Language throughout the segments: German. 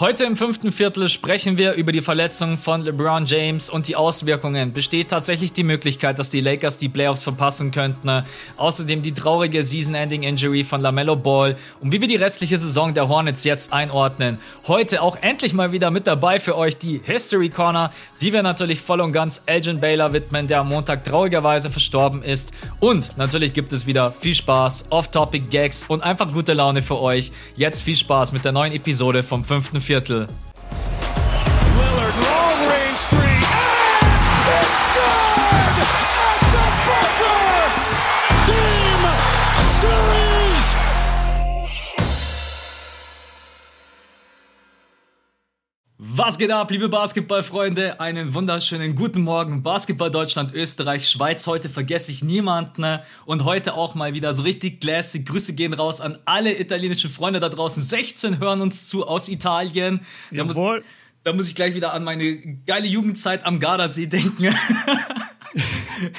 Heute im fünften Viertel sprechen wir über die Verletzung von LeBron James und die Auswirkungen. Besteht tatsächlich die Möglichkeit, dass die Lakers die Playoffs verpassen könnten? Außerdem die traurige Season-Ending-Injury von LaMelo Ball und wie wir die restliche Saison der Hornets jetzt einordnen. Heute auch endlich mal wieder mit dabei für euch die History Corner, die wir natürlich voll und ganz Elgin Baylor widmen, der am Montag traurigerweise verstorben ist. Und natürlich gibt es wieder viel Spaß, Off-Topic-Gags und einfach gute Laune für euch. Jetzt viel Spaß mit der neuen Episode vom fünften Viertel. Viertel. Lillard, long Was geht ab, liebe Basketballfreunde? Einen wunderschönen guten Morgen. Basketball Deutschland, Österreich, Schweiz. Heute vergesse ich niemanden. Ne? Und heute auch mal wieder so richtig classic. Grüße gehen raus an alle italienischen Freunde da draußen. 16 hören uns zu aus Italien. Da muss, da muss ich gleich wieder an meine geile Jugendzeit am Gardasee denken.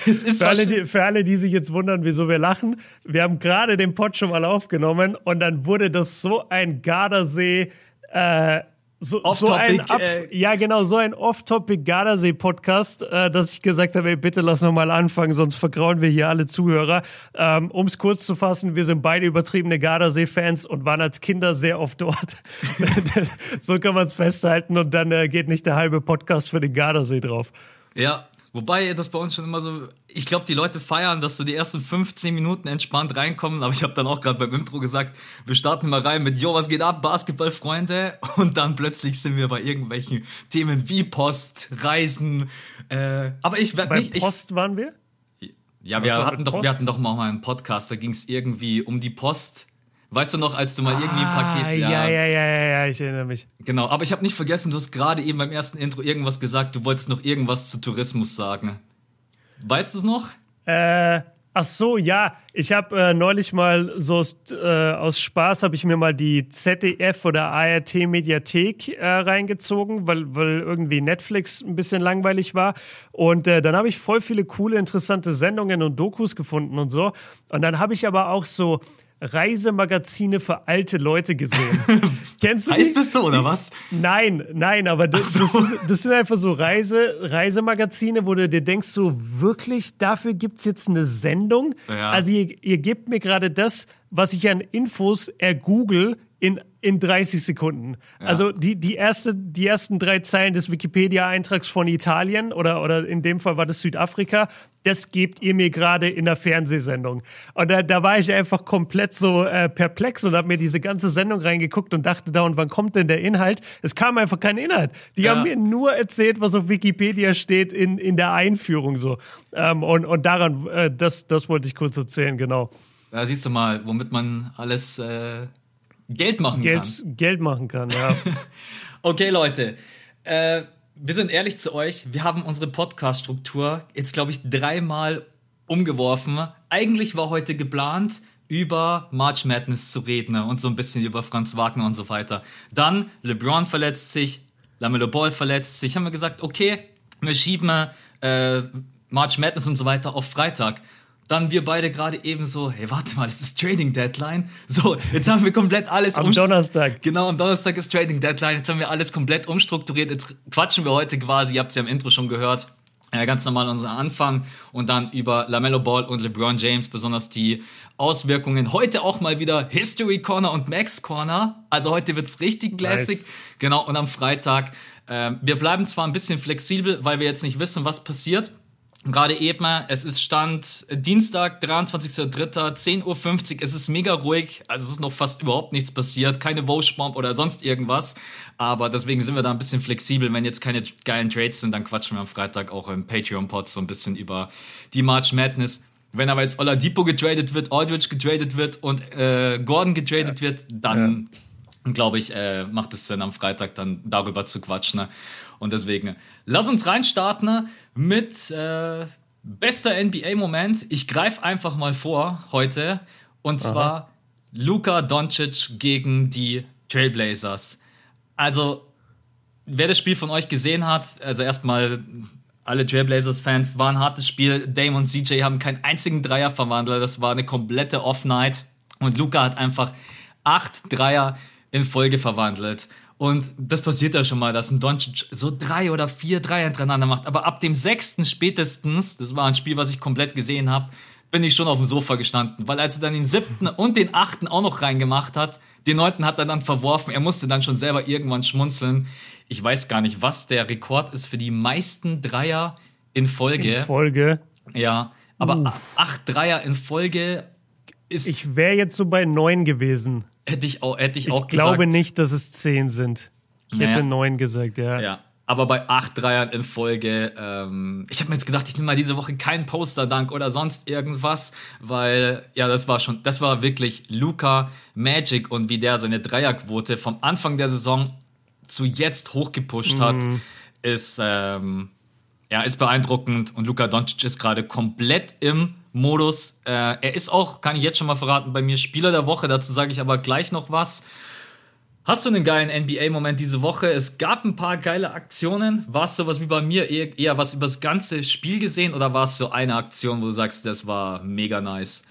für, alle, die, für alle, die sich jetzt wundern, wieso wir lachen, wir haben gerade den Pod schon mal aufgenommen und dann wurde das so ein Gardasee äh, so, so ein Ab äh, ja genau so ein Off-Topic Gardasee Podcast, äh, dass ich gesagt habe, ey, bitte lass noch mal anfangen, sonst vergrauen wir hier alle Zuhörer. Ähm, um es kurz zu fassen, wir sind beide übertriebene Gardasee Fans und waren als Kinder sehr oft dort. so kann man es festhalten und dann äh, geht nicht der halbe Podcast für den Gardasee drauf. Ja, Wobei das bei uns schon immer so, ich glaube, die Leute feiern, dass so die ersten 15 Minuten entspannt reinkommen, aber ich habe dann auch gerade beim Intro gesagt, wir starten mal rein mit, jo, was geht ab, Basketballfreunde? Und dann plötzlich sind wir bei irgendwelchen Themen wie Post, Reisen, äh, aber ich werde nicht... Post ich, waren wir? Ja, wir hatten, doch, wir hatten doch mal einen Podcast, da ging es irgendwie um die Post Weißt du noch, als du mal ah, irgendwie ein Paket. Ja, ja, ja, ja, ja, ja ich erinnere mich. Genau, aber ich habe nicht vergessen, du hast gerade eben beim ersten Intro irgendwas gesagt, du wolltest noch irgendwas zu Tourismus sagen. Weißt du es noch? Äh, ach so, ja. Ich habe äh, neulich mal so aus, äh, aus Spaß habe ich mir mal die ZDF oder ART Mediathek äh, reingezogen, weil, weil irgendwie Netflix ein bisschen langweilig war. Und äh, dann habe ich voll viele coole, interessante Sendungen und Dokus gefunden und so. Und dann habe ich aber auch so Reisemagazine für alte Leute gesehen. Kennst du die? Heißt das so, oder was? Nein, nein, aber das, so. das, ist, das, sind einfach so Reise, Reisemagazine, wo du dir denkst, so wirklich, dafür gibt's jetzt eine Sendung? Ja. Also ihr, ihr gebt mir gerade das, was ich an Infos ergoogle, in, in 30 Sekunden. Ja. Also die, die, erste, die ersten drei Zeilen des Wikipedia-Eintrags von Italien oder, oder in dem Fall war das Südafrika, das gebt ihr mir gerade in der Fernsehsendung. Und da, da war ich einfach komplett so äh, perplex und habe mir diese ganze Sendung reingeguckt und dachte da, und wann kommt denn der Inhalt? Es kam einfach kein Inhalt. Die ja. haben mir nur erzählt, was auf Wikipedia steht in, in der Einführung so. Ähm, und, und daran, äh, das, das wollte ich kurz erzählen, genau. Da siehst du mal, womit man alles äh, Geld machen Geld, kann. Geld machen kann, ja. okay, Leute. Äh, wir sind ehrlich zu euch. Wir haben unsere Podcast-Struktur jetzt, glaube ich, dreimal umgeworfen. Eigentlich war heute geplant, über March Madness zu reden und so ein bisschen über Franz Wagner und so weiter. Dann LeBron verletzt sich, Lamelo Ball verletzt sich. Haben wir gesagt, okay, wir schieben äh, March Madness und so weiter auf Freitag. Dann wir beide gerade eben so, hey, warte mal, das ist Trading Deadline. So, jetzt haben wir komplett alles Am Donnerstag. Genau, am Donnerstag ist Trading Deadline. Jetzt haben wir alles komplett umstrukturiert. Jetzt quatschen wir heute quasi, ihr habt es ja im Intro schon gehört, äh, ganz normal unseren Anfang und dann über LaMelo Ball und LeBron James, besonders die Auswirkungen. Heute auch mal wieder History Corner und Max Corner. Also heute wird's richtig classic. Nice. Genau, und am Freitag. Äh, wir bleiben zwar ein bisschen flexibel, weil wir jetzt nicht wissen, was passiert gerade eben, es ist Stand Dienstag, 23.03., 10.50 Uhr, es ist mega ruhig, also es ist noch fast überhaupt nichts passiert, keine Vosch-Bomb oder sonst irgendwas, aber deswegen sind wir da ein bisschen flexibel, wenn jetzt keine geilen Trades sind, dann quatschen wir am Freitag auch im Patreon-Pod so ein bisschen über die March Madness. Wenn aber jetzt Oladipo getradet wird, Aldridge getradet wird und äh, Gordon getradet ja. wird, dann ja. glaube ich, äh, macht es Sinn, am Freitag dann darüber zu quatschen. Ne? Und deswegen, lass uns reinstarten mit äh, bester NBA-Moment. Ich greife einfach mal vor heute. Und zwar Aha. Luka Doncic gegen die Trailblazers. Also, wer das Spiel von euch gesehen hat, also erstmal alle Trailblazers-Fans, war ein hartes Spiel. Dame und CJ haben keinen einzigen Dreier verwandelt. Das war eine komplette Off-Night. Und Luca hat einfach acht Dreier in Folge verwandelt. Und das passiert ja schon mal, dass ein Doncic so drei oder vier Dreier hintereinander macht. Aber ab dem sechsten spätestens, das war ein Spiel, was ich komplett gesehen habe, bin ich schon auf dem Sofa gestanden. Weil als er dann den siebten und den achten auch noch reingemacht hat, den neunten hat er dann verworfen. Er musste dann schon selber irgendwann schmunzeln. Ich weiß gar nicht, was der Rekord ist für die meisten Dreier in Folge. In Folge. Ja, aber uh. acht Dreier in Folge ist. Ich wäre jetzt so bei neun gewesen. Hätte ich auch, hätte ich, ich auch gesagt. Ich glaube nicht, dass es zehn sind. Ich naja. hätte neun gesagt, ja. Ja. Aber bei acht Dreiern in Folge, ähm, ich habe mir jetzt gedacht, ich nehme mal diese Woche keinen Poster-Dank oder sonst irgendwas, weil ja, das war schon, das war wirklich Luca Magic und wie der seine Dreierquote vom Anfang der Saison zu jetzt hochgepusht mm. hat, mhm. ist ähm, ja, ist beeindruckend und Luka Doncic ist gerade komplett im Modus. Äh, er ist auch, kann ich jetzt schon mal verraten, bei mir Spieler der Woche. Dazu sage ich aber gleich noch was. Hast du einen geilen NBA-Moment diese Woche? Es gab ein paar geile Aktionen. War es sowas wie bei mir eher, eher was über das ganze Spiel gesehen oder war es so eine Aktion, wo du sagst, das war mega nice?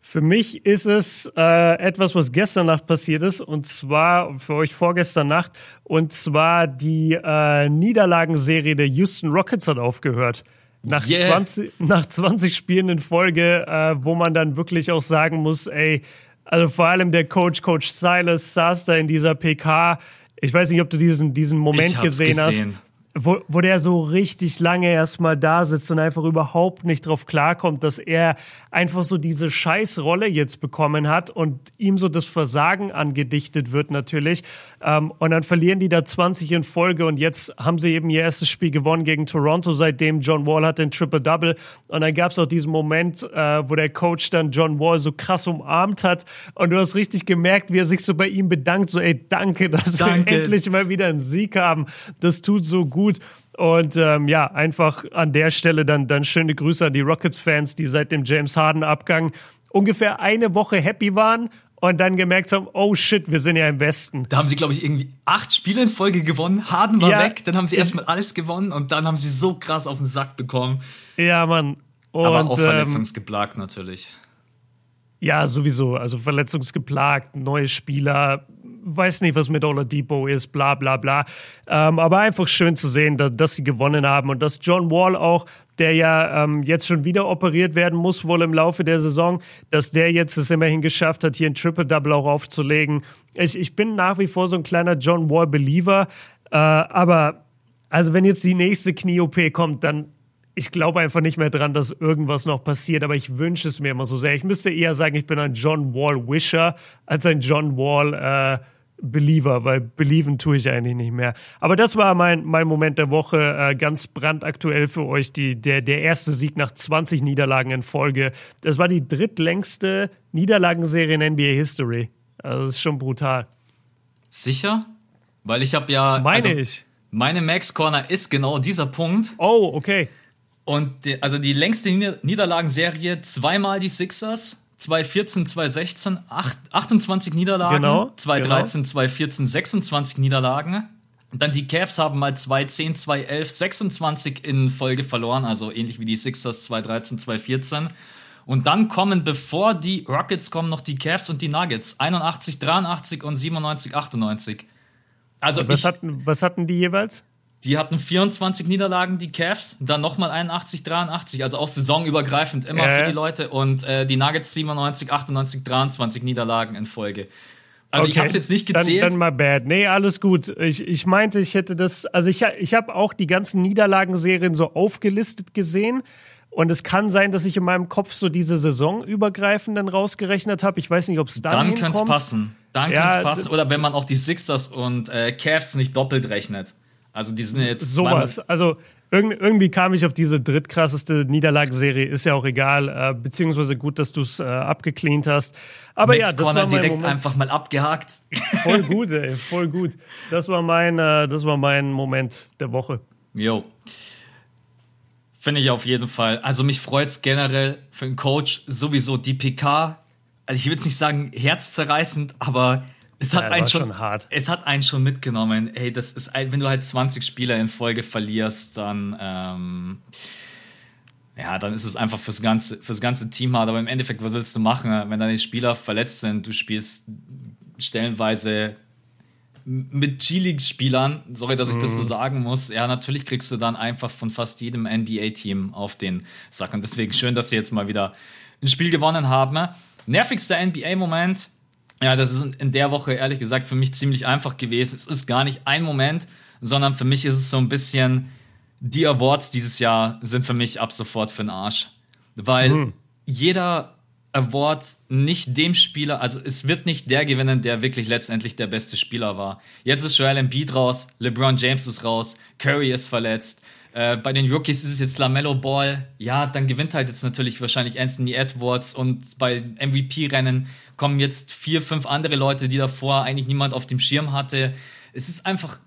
Für mich ist es äh, etwas, was gestern Nacht passiert ist, und zwar für euch vorgestern Nacht, und zwar die äh, Niederlagenserie der Houston Rockets hat aufgehört. Nach, yeah. 20, nach 20 Spielen in Folge, äh, wo man dann wirklich auch sagen muss, ey, also vor allem der Coach, Coach Silas, saß da in dieser PK. Ich weiß nicht, ob du diesen, diesen Moment gesehen, gesehen, hast wo, wo der so richtig lange erstmal da sitzt und einfach überhaupt nicht drauf klarkommt, dass er einfach so diese Scheißrolle jetzt bekommen hat und ihm so das Versagen angedichtet wird natürlich. Ähm, und dann verlieren die da 20 in Folge und jetzt haben sie eben ihr erstes Spiel gewonnen gegen Toronto, seitdem John Wall hat den Triple-Double. Und dann gab es auch diesen Moment, äh, wo der Coach dann John Wall so krass umarmt hat und du hast richtig gemerkt, wie er sich so bei ihm bedankt, so ey, danke, dass danke. wir endlich mal wieder einen Sieg haben. Das tut so gut gut. Und ähm, ja, einfach an der Stelle dann, dann schöne Grüße an die Rockets-Fans, die seit dem James Harden-Abgang ungefähr eine Woche happy waren und dann gemerkt haben, oh shit, wir sind ja im Westen. Da haben sie, glaube ich, irgendwie acht Spiele in Folge gewonnen. Harden war ja, weg, dann haben sie erstmal alles gewonnen und dann haben sie so krass auf den Sack bekommen. Ja, Mann. Und, Aber auch ähm, verletzungsgeplagt natürlich. Ja, sowieso. Also verletzungsgeplagt, neue Spieler, weiß nicht, was mit Oladipo ist, bla bla bla. Ähm, aber einfach schön zu sehen, dass, dass, sie gewonnen haben und dass John Wall auch, der ja ähm, jetzt schon wieder operiert werden muss, wohl im Laufe der Saison, dass der jetzt es immerhin geschafft hat, hier ein Triple-Double auch aufzulegen. Ich, ich bin nach wie vor so ein kleiner John Wall-Believer, äh, aber also wenn jetzt die nächste Knie-OP kommt, dann ich glaube einfach nicht mehr dran, dass irgendwas noch passiert, aber ich wünsche es mir immer so sehr. Ich müsste eher sagen, ich bin ein John Wall Wisher als ein John Wall äh, Believer, weil belieben tue ich eigentlich nicht mehr. Aber das war mein, mein Moment der Woche, äh, ganz brandaktuell für euch, die, der, der erste Sieg nach 20 Niederlagen in Folge. Das war die drittlängste Niederlagenserie in NBA History. Also das ist schon brutal. Sicher? Weil ich habe ja. Meine also, ich. Meine Max Corner ist genau dieser Punkt. Oh, okay. Und die, also die längste Niederlagenserie, zweimal die Sixers, 2014, 2016 8, 28 Niederlagen, genau, 2013, genau. 2014 26 Niederlagen. Und dann die Cavs haben mal 2010, 2011 26 in Folge verloren, also ähnlich wie die Sixers 2013, 2014. Und dann kommen, bevor die Rockets kommen, noch die Cavs und die Nuggets. 81, 83 und 97, 98. Also was, ich, hatten, was hatten die jeweils? Die hatten 24 Niederlagen, die Cavs, dann nochmal 81, 83, also auch saisonübergreifend immer äh. für die Leute und äh, die Nuggets 97, 98, 23 Niederlagen in Folge. Also okay. ich habe es jetzt nicht gezählt. Dann, dann mal bad. Nee, alles gut. Ich, ich meinte, ich hätte das, also ich, ich habe auch die ganzen Niederlagenserien so aufgelistet gesehen. Und es kann sein, dass ich in meinem Kopf so diese Saison übergreifend dann rausgerechnet habe. Ich weiß nicht, ob es dann Dann könnte es passen. Dann ja, könnte es passen. Oder wenn man auch die Sixers und äh, Cavs nicht doppelt rechnet. Also die sind jetzt sowas. Also irgendwie kam ich auf diese drittkrasseste Niederlagenserie, ist ja auch egal, äh, beziehungsweise gut, dass du es äh, abgecleant hast. Aber Max ja, das Corner war mein direkt Moment. einfach mal abgehakt. Voll gut, ey, voll gut. Das war mein, äh, das war mein Moment der Woche. Jo. Finde ich auf jeden Fall. Also mich freut es generell für einen Coach sowieso die PK. Also ich will jetzt nicht sagen herzzerreißend, aber es hat ja, einen schon, schon, hart. Es hat einen schon mitgenommen. Hey, das ist, wenn du halt 20 Spieler in Folge verlierst, dann ähm, ja, dann ist es einfach fürs ganze, fürs ganze Team hart. Aber im Endeffekt, was willst du machen, wenn deine Spieler verletzt sind? Du spielst stellenweise mit G-League-Spielern, sorry, dass ich das so mhm. sagen muss, ja, natürlich kriegst du dann einfach von fast jedem NBA-Team auf den Sack. Und deswegen schön, dass sie jetzt mal wieder ein Spiel gewonnen haben. Nervigster NBA-Moment, ja, das ist in der Woche ehrlich gesagt für mich ziemlich einfach gewesen. Es ist gar nicht ein Moment, sondern für mich ist es so ein bisschen, die Awards dieses Jahr sind für mich ab sofort für den Arsch. Weil mhm. jeder Award nicht dem Spieler, also es wird nicht der gewinnen, der wirklich letztendlich der beste Spieler war. Jetzt ist Joel Embiid raus, LeBron James ist raus, Curry ist verletzt. Äh, bei den Rookies ist es jetzt LaMelo Ball. Ja, dann gewinnt halt jetzt natürlich wahrscheinlich Anthony Edwards und bei MVP-Rennen kommen jetzt vier, fünf andere Leute, die davor eigentlich niemand auf dem Schirm hatte. Es ist einfach,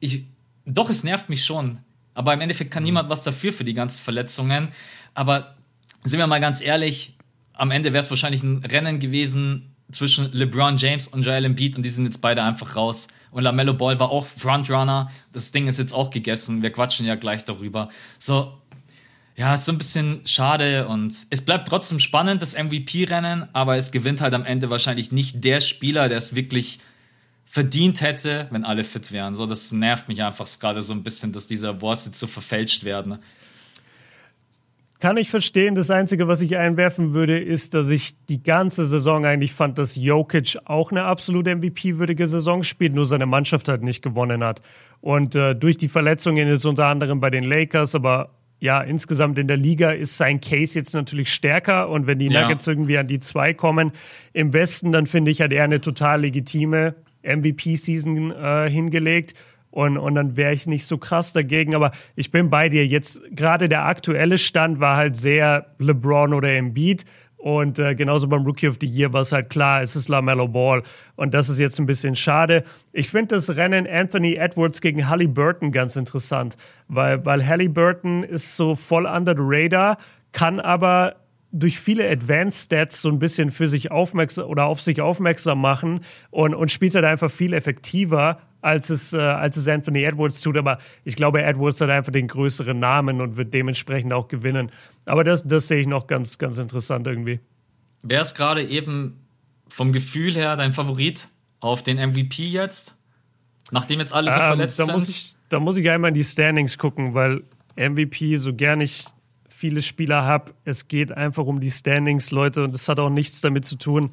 ich, doch, es nervt mich schon. Aber im Endeffekt kann mhm. niemand was dafür für die ganzen Verletzungen. Aber sind wir mal ganz ehrlich, am Ende wäre es wahrscheinlich ein Rennen gewesen zwischen LeBron James und Joel Embiid und die sind jetzt beide einfach raus. Und LaMelo Ball war auch Frontrunner. Das Ding ist jetzt auch gegessen. Wir quatschen ja gleich darüber. So, ja, ist so ein bisschen schade und es bleibt trotzdem spannend, das MVP-Rennen, aber es gewinnt halt am Ende wahrscheinlich nicht der Spieler, der es wirklich verdient hätte, wenn alle fit wären. So, das nervt mich einfach gerade so ein bisschen, dass diese Awards jetzt so verfälscht werden. Kann ich verstehen. Das Einzige, was ich einwerfen würde, ist, dass ich die ganze Saison eigentlich fand, dass Jokic auch eine absolut MVP-würdige Saison spielt, nur seine Mannschaft halt nicht gewonnen hat. Und äh, durch die Verletzungen ist unter anderem bei den Lakers, aber ja, insgesamt in der Liga ist sein Case jetzt natürlich stärker. Und wenn die Nuggets ja. irgendwie an die zwei kommen im Westen, dann finde ich, hat er eine total legitime MVP-Season äh, hingelegt. Und, und dann wäre ich nicht so krass dagegen. Aber ich bin bei dir. Jetzt gerade der aktuelle Stand war halt sehr LeBron oder Embiid. Und äh, genauso beim Rookie of the Year war es halt klar, es ist LaMelo Ball. Und das ist jetzt ein bisschen schade. Ich finde das Rennen Anthony Edwards gegen Halliburton ganz interessant, weil, weil Halliburton ist so voll under the radar, kann aber durch viele Advanced Stats so ein bisschen für sich aufmerksam oder auf sich aufmerksam machen und, und spielt halt einfach viel effektiver als es, äh, als es Anthony Edwards tut. Aber ich glaube, Edwards hat einfach den größeren Namen und wird dementsprechend auch gewinnen. Aber das, das sehe ich noch ganz, ganz interessant irgendwie. Wer ist gerade eben vom Gefühl her dein Favorit auf den MVP jetzt? Nachdem jetzt alle so ähm, verletzt da sind? Muss ich, da muss ich einmal in die Standings gucken, weil MVP, so gern ich viele Spieler habe, es geht einfach um die Standings, Leute, und das hat auch nichts damit zu tun,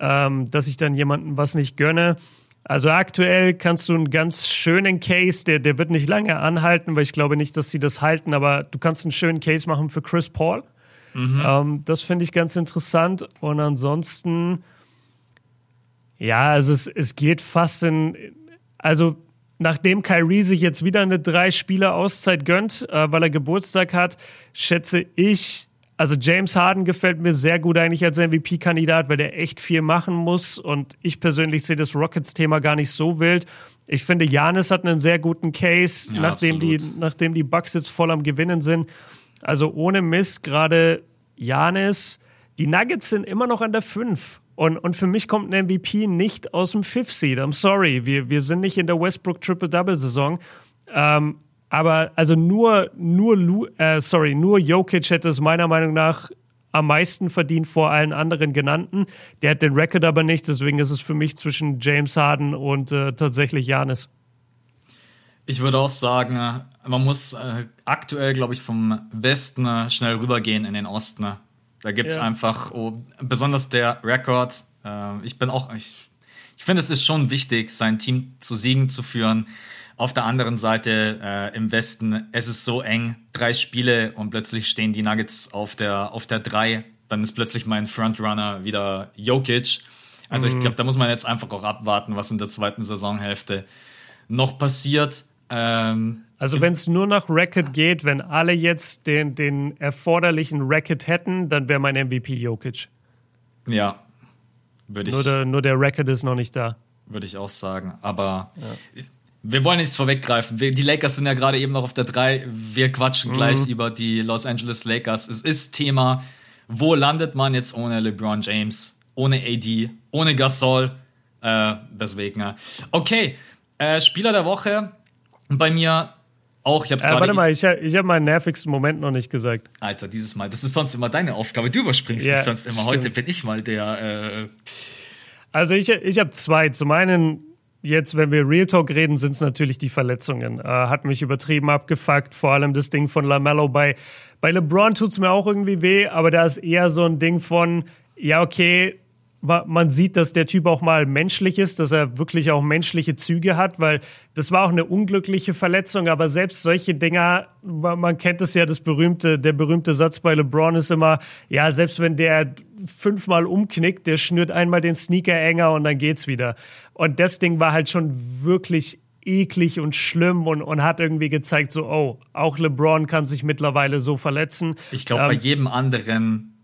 ähm, dass ich dann jemandem was nicht gönne. Also aktuell kannst du einen ganz schönen Case, der, der wird nicht lange anhalten, weil ich glaube nicht, dass sie das halten, aber du kannst einen schönen Case machen für Chris Paul. Mhm. Ähm, das finde ich ganz interessant. Und ansonsten, ja, also es, es geht fast in, also nachdem Kyrie sich jetzt wieder eine drei Spieler Auszeit gönnt, äh, weil er Geburtstag hat, schätze ich, also James Harden gefällt mir sehr gut eigentlich als MVP-Kandidat, weil der echt viel machen muss. Und ich persönlich sehe das Rockets-Thema gar nicht so wild. Ich finde, Janis hat einen sehr guten Case, ja, nachdem, die, nachdem die Bucks jetzt voll am Gewinnen sind. Also ohne Mist, gerade Janis. Die Nuggets sind immer noch an der 5. Und, und für mich kommt ein MVP nicht aus dem Fifth Seed. I'm sorry. Wir, wir sind nicht in der Westbrook Triple-Double-Saison. Ähm, aber also nur, nur, Lu, äh, sorry, nur Jokic hätte es meiner Meinung nach am meisten verdient vor allen anderen genannten. Der hat den Rekord aber nicht, deswegen ist es für mich zwischen James Harden und äh, tatsächlich Janis. Ich würde auch sagen, äh, man muss äh, aktuell, glaube ich, vom Westen äh, schnell rübergehen in den Osten. Da gibt es ja. einfach, oh, besonders der Rekord. Äh, ich bin auch, ich, ich finde, es ist schon wichtig, sein Team zu Siegen zu führen. Auf der anderen Seite äh, im Westen, es ist so eng, drei Spiele und plötzlich stehen die Nuggets auf der, auf der drei. Dann ist plötzlich mein Frontrunner wieder Jokic. Also mhm. ich glaube, da muss man jetzt einfach auch abwarten, was in der zweiten Saisonhälfte noch passiert. Ähm, also wenn es nur nach Racket geht, wenn alle jetzt den, den erforderlichen Racket hätten, dann wäre mein MVP Jokic. Ja, würde ich. Nur der, nur der Racket ist noch nicht da. Würde ich auch sagen. Aber ja wir wollen nichts vorweggreifen. Wir, die Lakers sind ja gerade eben noch auf der 3. Wir quatschen mhm. gleich über die Los Angeles Lakers. Es ist Thema, wo landet man jetzt ohne LeBron James, ohne AD, ohne Gasol? Äh, deswegen. Okay, äh, Spieler der Woche bei mir auch. Ich hab's äh, warte mal, ich, ich habe meinen nervigsten Moment noch nicht gesagt. Alter, dieses Mal. Das ist sonst immer deine Aufgabe. Du überspringst ja, mich sonst immer. Stimmt. Heute bin ich mal der. Äh also ich, ich habe zwei. Zum einen jetzt, wenn wir Real Talk reden, sind es natürlich die Verletzungen. Äh, hat mich übertrieben abgefuckt, vor allem das Ding von LaMelo. Bei, bei LeBron tut es mir auch irgendwie weh, aber da ist eher so ein Ding von, ja, okay, man sieht, dass der Typ auch mal menschlich ist, dass er wirklich auch menschliche Züge hat, weil das war auch eine unglückliche Verletzung, aber selbst solche Dinger, man kennt es ja, das berühmte, der berühmte Satz bei LeBron ist immer, ja, selbst wenn der fünfmal umknickt, der schnürt einmal den Sneaker enger und dann geht's wieder. Und das Ding war halt schon wirklich eklig und schlimm und, und hat irgendwie gezeigt, so, oh, auch LeBron kann sich mittlerweile so verletzen. Ich glaube, ähm, bei jedem anderen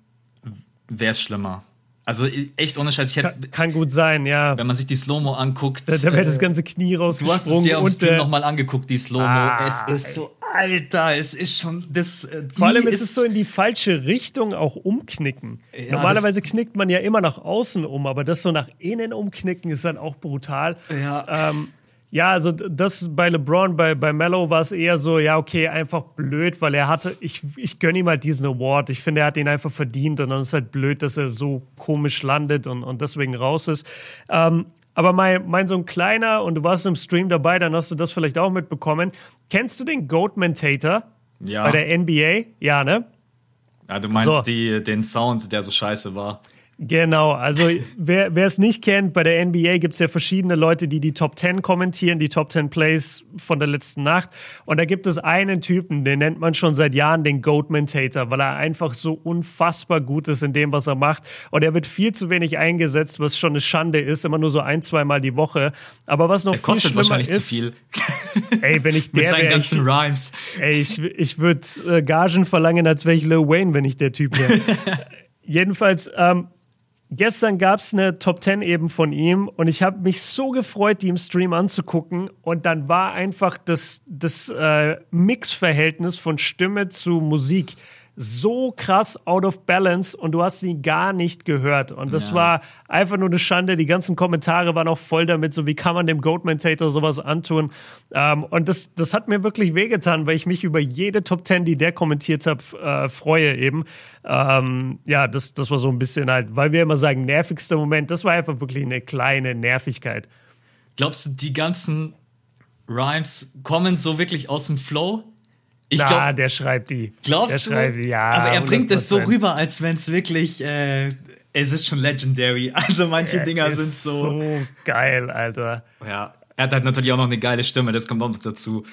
wäre es schlimmer. Also echt ohne Scheiß. Ich hätte, kann, kann, gut sein, ja. Wenn man sich die Slow-Mo anguckt. Da, da wäre das äh, ganze Knie rausgesprungen. Du hast es dir am Stream äh, nochmal angeguckt, die Slow-Mo. Ah, es ist so, Alter, es ist schon, das, äh, Vor allem ist es so in die falsche Richtung auch umknicken. Ja, Normalerweise knickt man ja immer nach außen um, aber das so nach innen umknicken ist dann auch brutal. Ja. Ähm, ja, also das bei LeBron, bei, bei Mello war es eher so, ja, okay, einfach blöd, weil er hatte, ich, ich gönne ihm halt diesen Award. Ich finde, er hat ihn einfach verdient und dann ist halt blöd, dass er so komisch landet und, und deswegen raus ist. Ähm, aber mein, mein so ein kleiner, und du warst im Stream dabei, dann hast du das vielleicht auch mitbekommen. Kennst du den Goat Mentator? Ja. Bei der NBA? Ja, ne? Ja, du meinst so. die, den Sound, der so scheiße war. Genau, also wer, wer es nicht kennt, bei der NBA gibt es ja verschiedene Leute, die die Top 10 kommentieren, die Top 10 Plays von der letzten Nacht. Und da gibt es einen Typen, den nennt man schon seit Jahren den Goat Mentator, weil er einfach so unfassbar gut ist in dem, was er macht. Und er wird viel zu wenig eingesetzt, was schon eine Schande ist, immer nur so ein, zweimal die Woche. Aber was noch der viel kostet schlimmer wahrscheinlich ist, zu viel. Ey, wenn ich der Mit seinen ganzen ich, Rhymes. Ey, ich, ich würde äh, Gagen verlangen, als wäre ich Lil Wayne, wenn ich der Typ wäre. Jedenfalls, ähm, Gestern gab es eine Top 10 eben von ihm und ich habe mich so gefreut, die im Stream anzugucken. Und dann war einfach das, das äh, Mixverhältnis von Stimme zu Musik so krass out of balance und du hast ihn gar nicht gehört. Und das ja. war einfach nur eine Schande. Die ganzen Kommentare waren auch voll damit, so wie kann man dem Goatmentator sowas antun. Ähm, und das, das hat mir wirklich wehgetan, weil ich mich über jede Top 10, die der kommentiert hat, äh, freue eben. Ähm, ja, das, das war so ein bisschen halt, weil wir immer sagen, nervigster Moment, das war einfach wirklich eine kleine Nervigkeit. Glaubst du, die ganzen Rhymes kommen so wirklich aus dem Flow? Ich Na, glaub, der schreibt die. Glaubst der du? Schreibt die, ja. Aber er bringt es so rüber, als wenn es wirklich, äh, es ist schon legendary. Also manche er Dinger sind so. So geil, Alter. Ja. Er hat halt natürlich auch noch eine geile Stimme, das kommt auch noch dazu.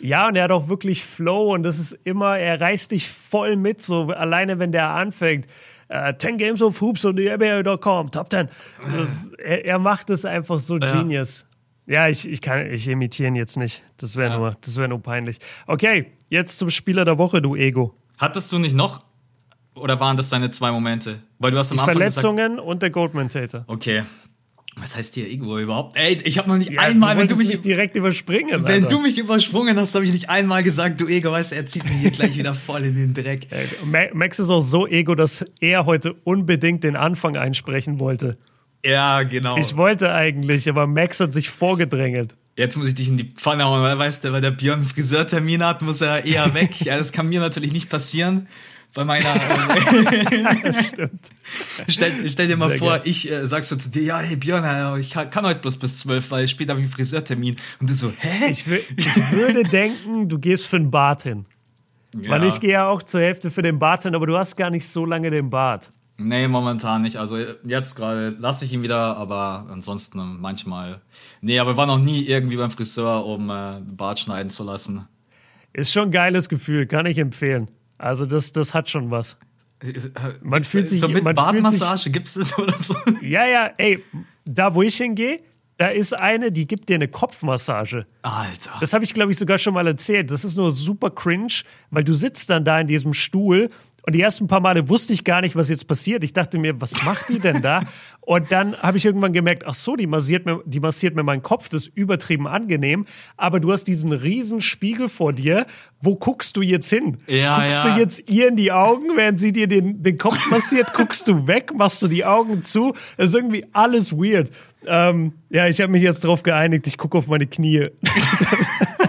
Ja, und er hat auch wirklich Flow und das ist immer, er reißt dich voll mit, so alleine wenn der anfängt. Uh, 10 Games of Hoops und die NBA.com, Top 10. Das, er, er, macht es einfach so ja. genius. Ja, ich, ich kann, ich imitiere ihn jetzt nicht. Das wäre ja. nur, das wäre nur peinlich. Okay, jetzt zum Spieler der Woche, du Ego. Hattest du nicht noch, oder waren das deine zwei Momente? Weil du hast am Die Anfang Verletzungen gesagt, und der Goldman-Tater. Okay. Was heißt hier Ego überhaupt? Ey, ich habe noch nicht ja, einmal, du wenn du mich direkt überspringen. Wenn Alter. du mich übersprungen hast, habe ich nicht einmal gesagt, du Ego, weißt du, er zieht mich hier gleich wieder voll in den Dreck. Max ist auch so Ego, dass er heute unbedingt den Anfang einsprechen wollte. Ja, genau. Ich wollte eigentlich, aber Max hat sich vorgedrängelt. Jetzt muss ich dich in die Pfanne hauen, weil weißt du, weil der Björn einen Friseurtermin hat, muss er eher weg. ja, das kann mir natürlich nicht passieren. Bei meiner. Stimmt. Stell, stell dir mal Sehr vor, geil. ich äh, sag so zu dir, ja, hey Björn, ich kann, kann heute bloß bis zwölf, weil später habe ich einen Friseurtermin. Und du so, hä? Ich, ich würde denken, du gehst für den Bart hin. Ja. Weil ich gehe ja auch zur Hälfte für den Bart hin, aber du hast gar nicht so lange den Bart. Nee, momentan nicht. Also jetzt gerade lasse ich ihn wieder, aber ansonsten manchmal. Nee, aber waren noch nie irgendwie beim Friseur, um äh, Bart schneiden zu lassen. Ist schon ein geiles Gefühl, kann ich empfehlen. Also das, das hat schon was. Man fühlt sich so mit Bartmassage gibt es das oder so? Ja, ja, ey, da wo ich hingehe, da ist eine, die gibt dir eine Kopfmassage. Alter. Das habe ich, glaube ich, sogar schon mal erzählt. Das ist nur super cringe, weil du sitzt dann da in diesem Stuhl und die ersten paar Male wusste ich gar nicht, was jetzt passiert. Ich dachte mir, was macht die denn da? Und dann habe ich irgendwann gemerkt, ach so, die massiert mir, die massiert mir meinen Kopf, das ist übertrieben angenehm. Aber du hast diesen riesen Spiegel vor dir. Wo guckst du jetzt hin? Ja, guckst ja. du jetzt ihr in die Augen, während sie dir den, den Kopf massiert? guckst du weg? Machst du die Augen zu? Das ist irgendwie alles weird. Ähm, ja, ich habe mich jetzt darauf geeinigt, ich gucke auf meine Knie.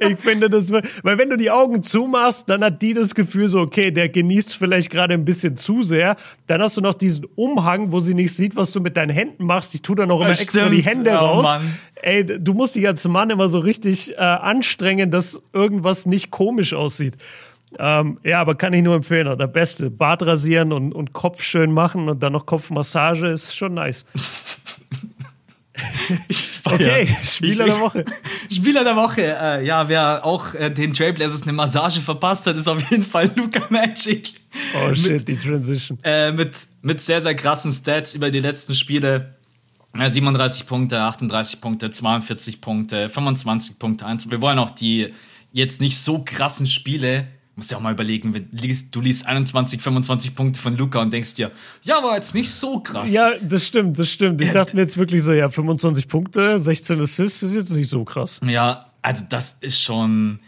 ich finde das, weil wenn du die Augen zumachst, dann hat die das Gefühl so, okay, der genießt vielleicht gerade ein bisschen zu sehr. Dann hast du noch diesen Umhang, wo sie nicht sieht, was du mit deinen Händen machst. Ich tue dann auch immer das extra stimmt. die Hände oh, raus. Mann. Ey, du musst dich als Mann immer so richtig äh, anstrengen, dass irgendwas nicht komisch aussieht. Ähm, ja, aber kann ich nur empfehlen. Der Beste. Bart rasieren und, und Kopf schön machen und dann noch Kopfmassage ist schon nice. okay, Spieler ich, der Woche. Spieler der Woche. Äh, ja, wer auch äh, den Trailblazers eine Massage verpasst hat, ist auf jeden Fall Luca Magic. Oh shit, mit, die Transition. Äh, mit, mit sehr, sehr krassen Stats über die letzten Spiele. 37 Punkte, 38 Punkte, 42 Punkte, 25 Punkte. Wir wollen auch die jetzt nicht so krassen Spiele musst ja auch mal überlegen, wenn du liest, du liest 21, 25 Punkte von Luca und denkst dir, ja, war jetzt nicht so krass. Ja, das stimmt, das stimmt. Ich dachte mir jetzt wirklich so, ja, 25 Punkte, 16 Assists ist jetzt nicht so krass. Ja, also das ist schon,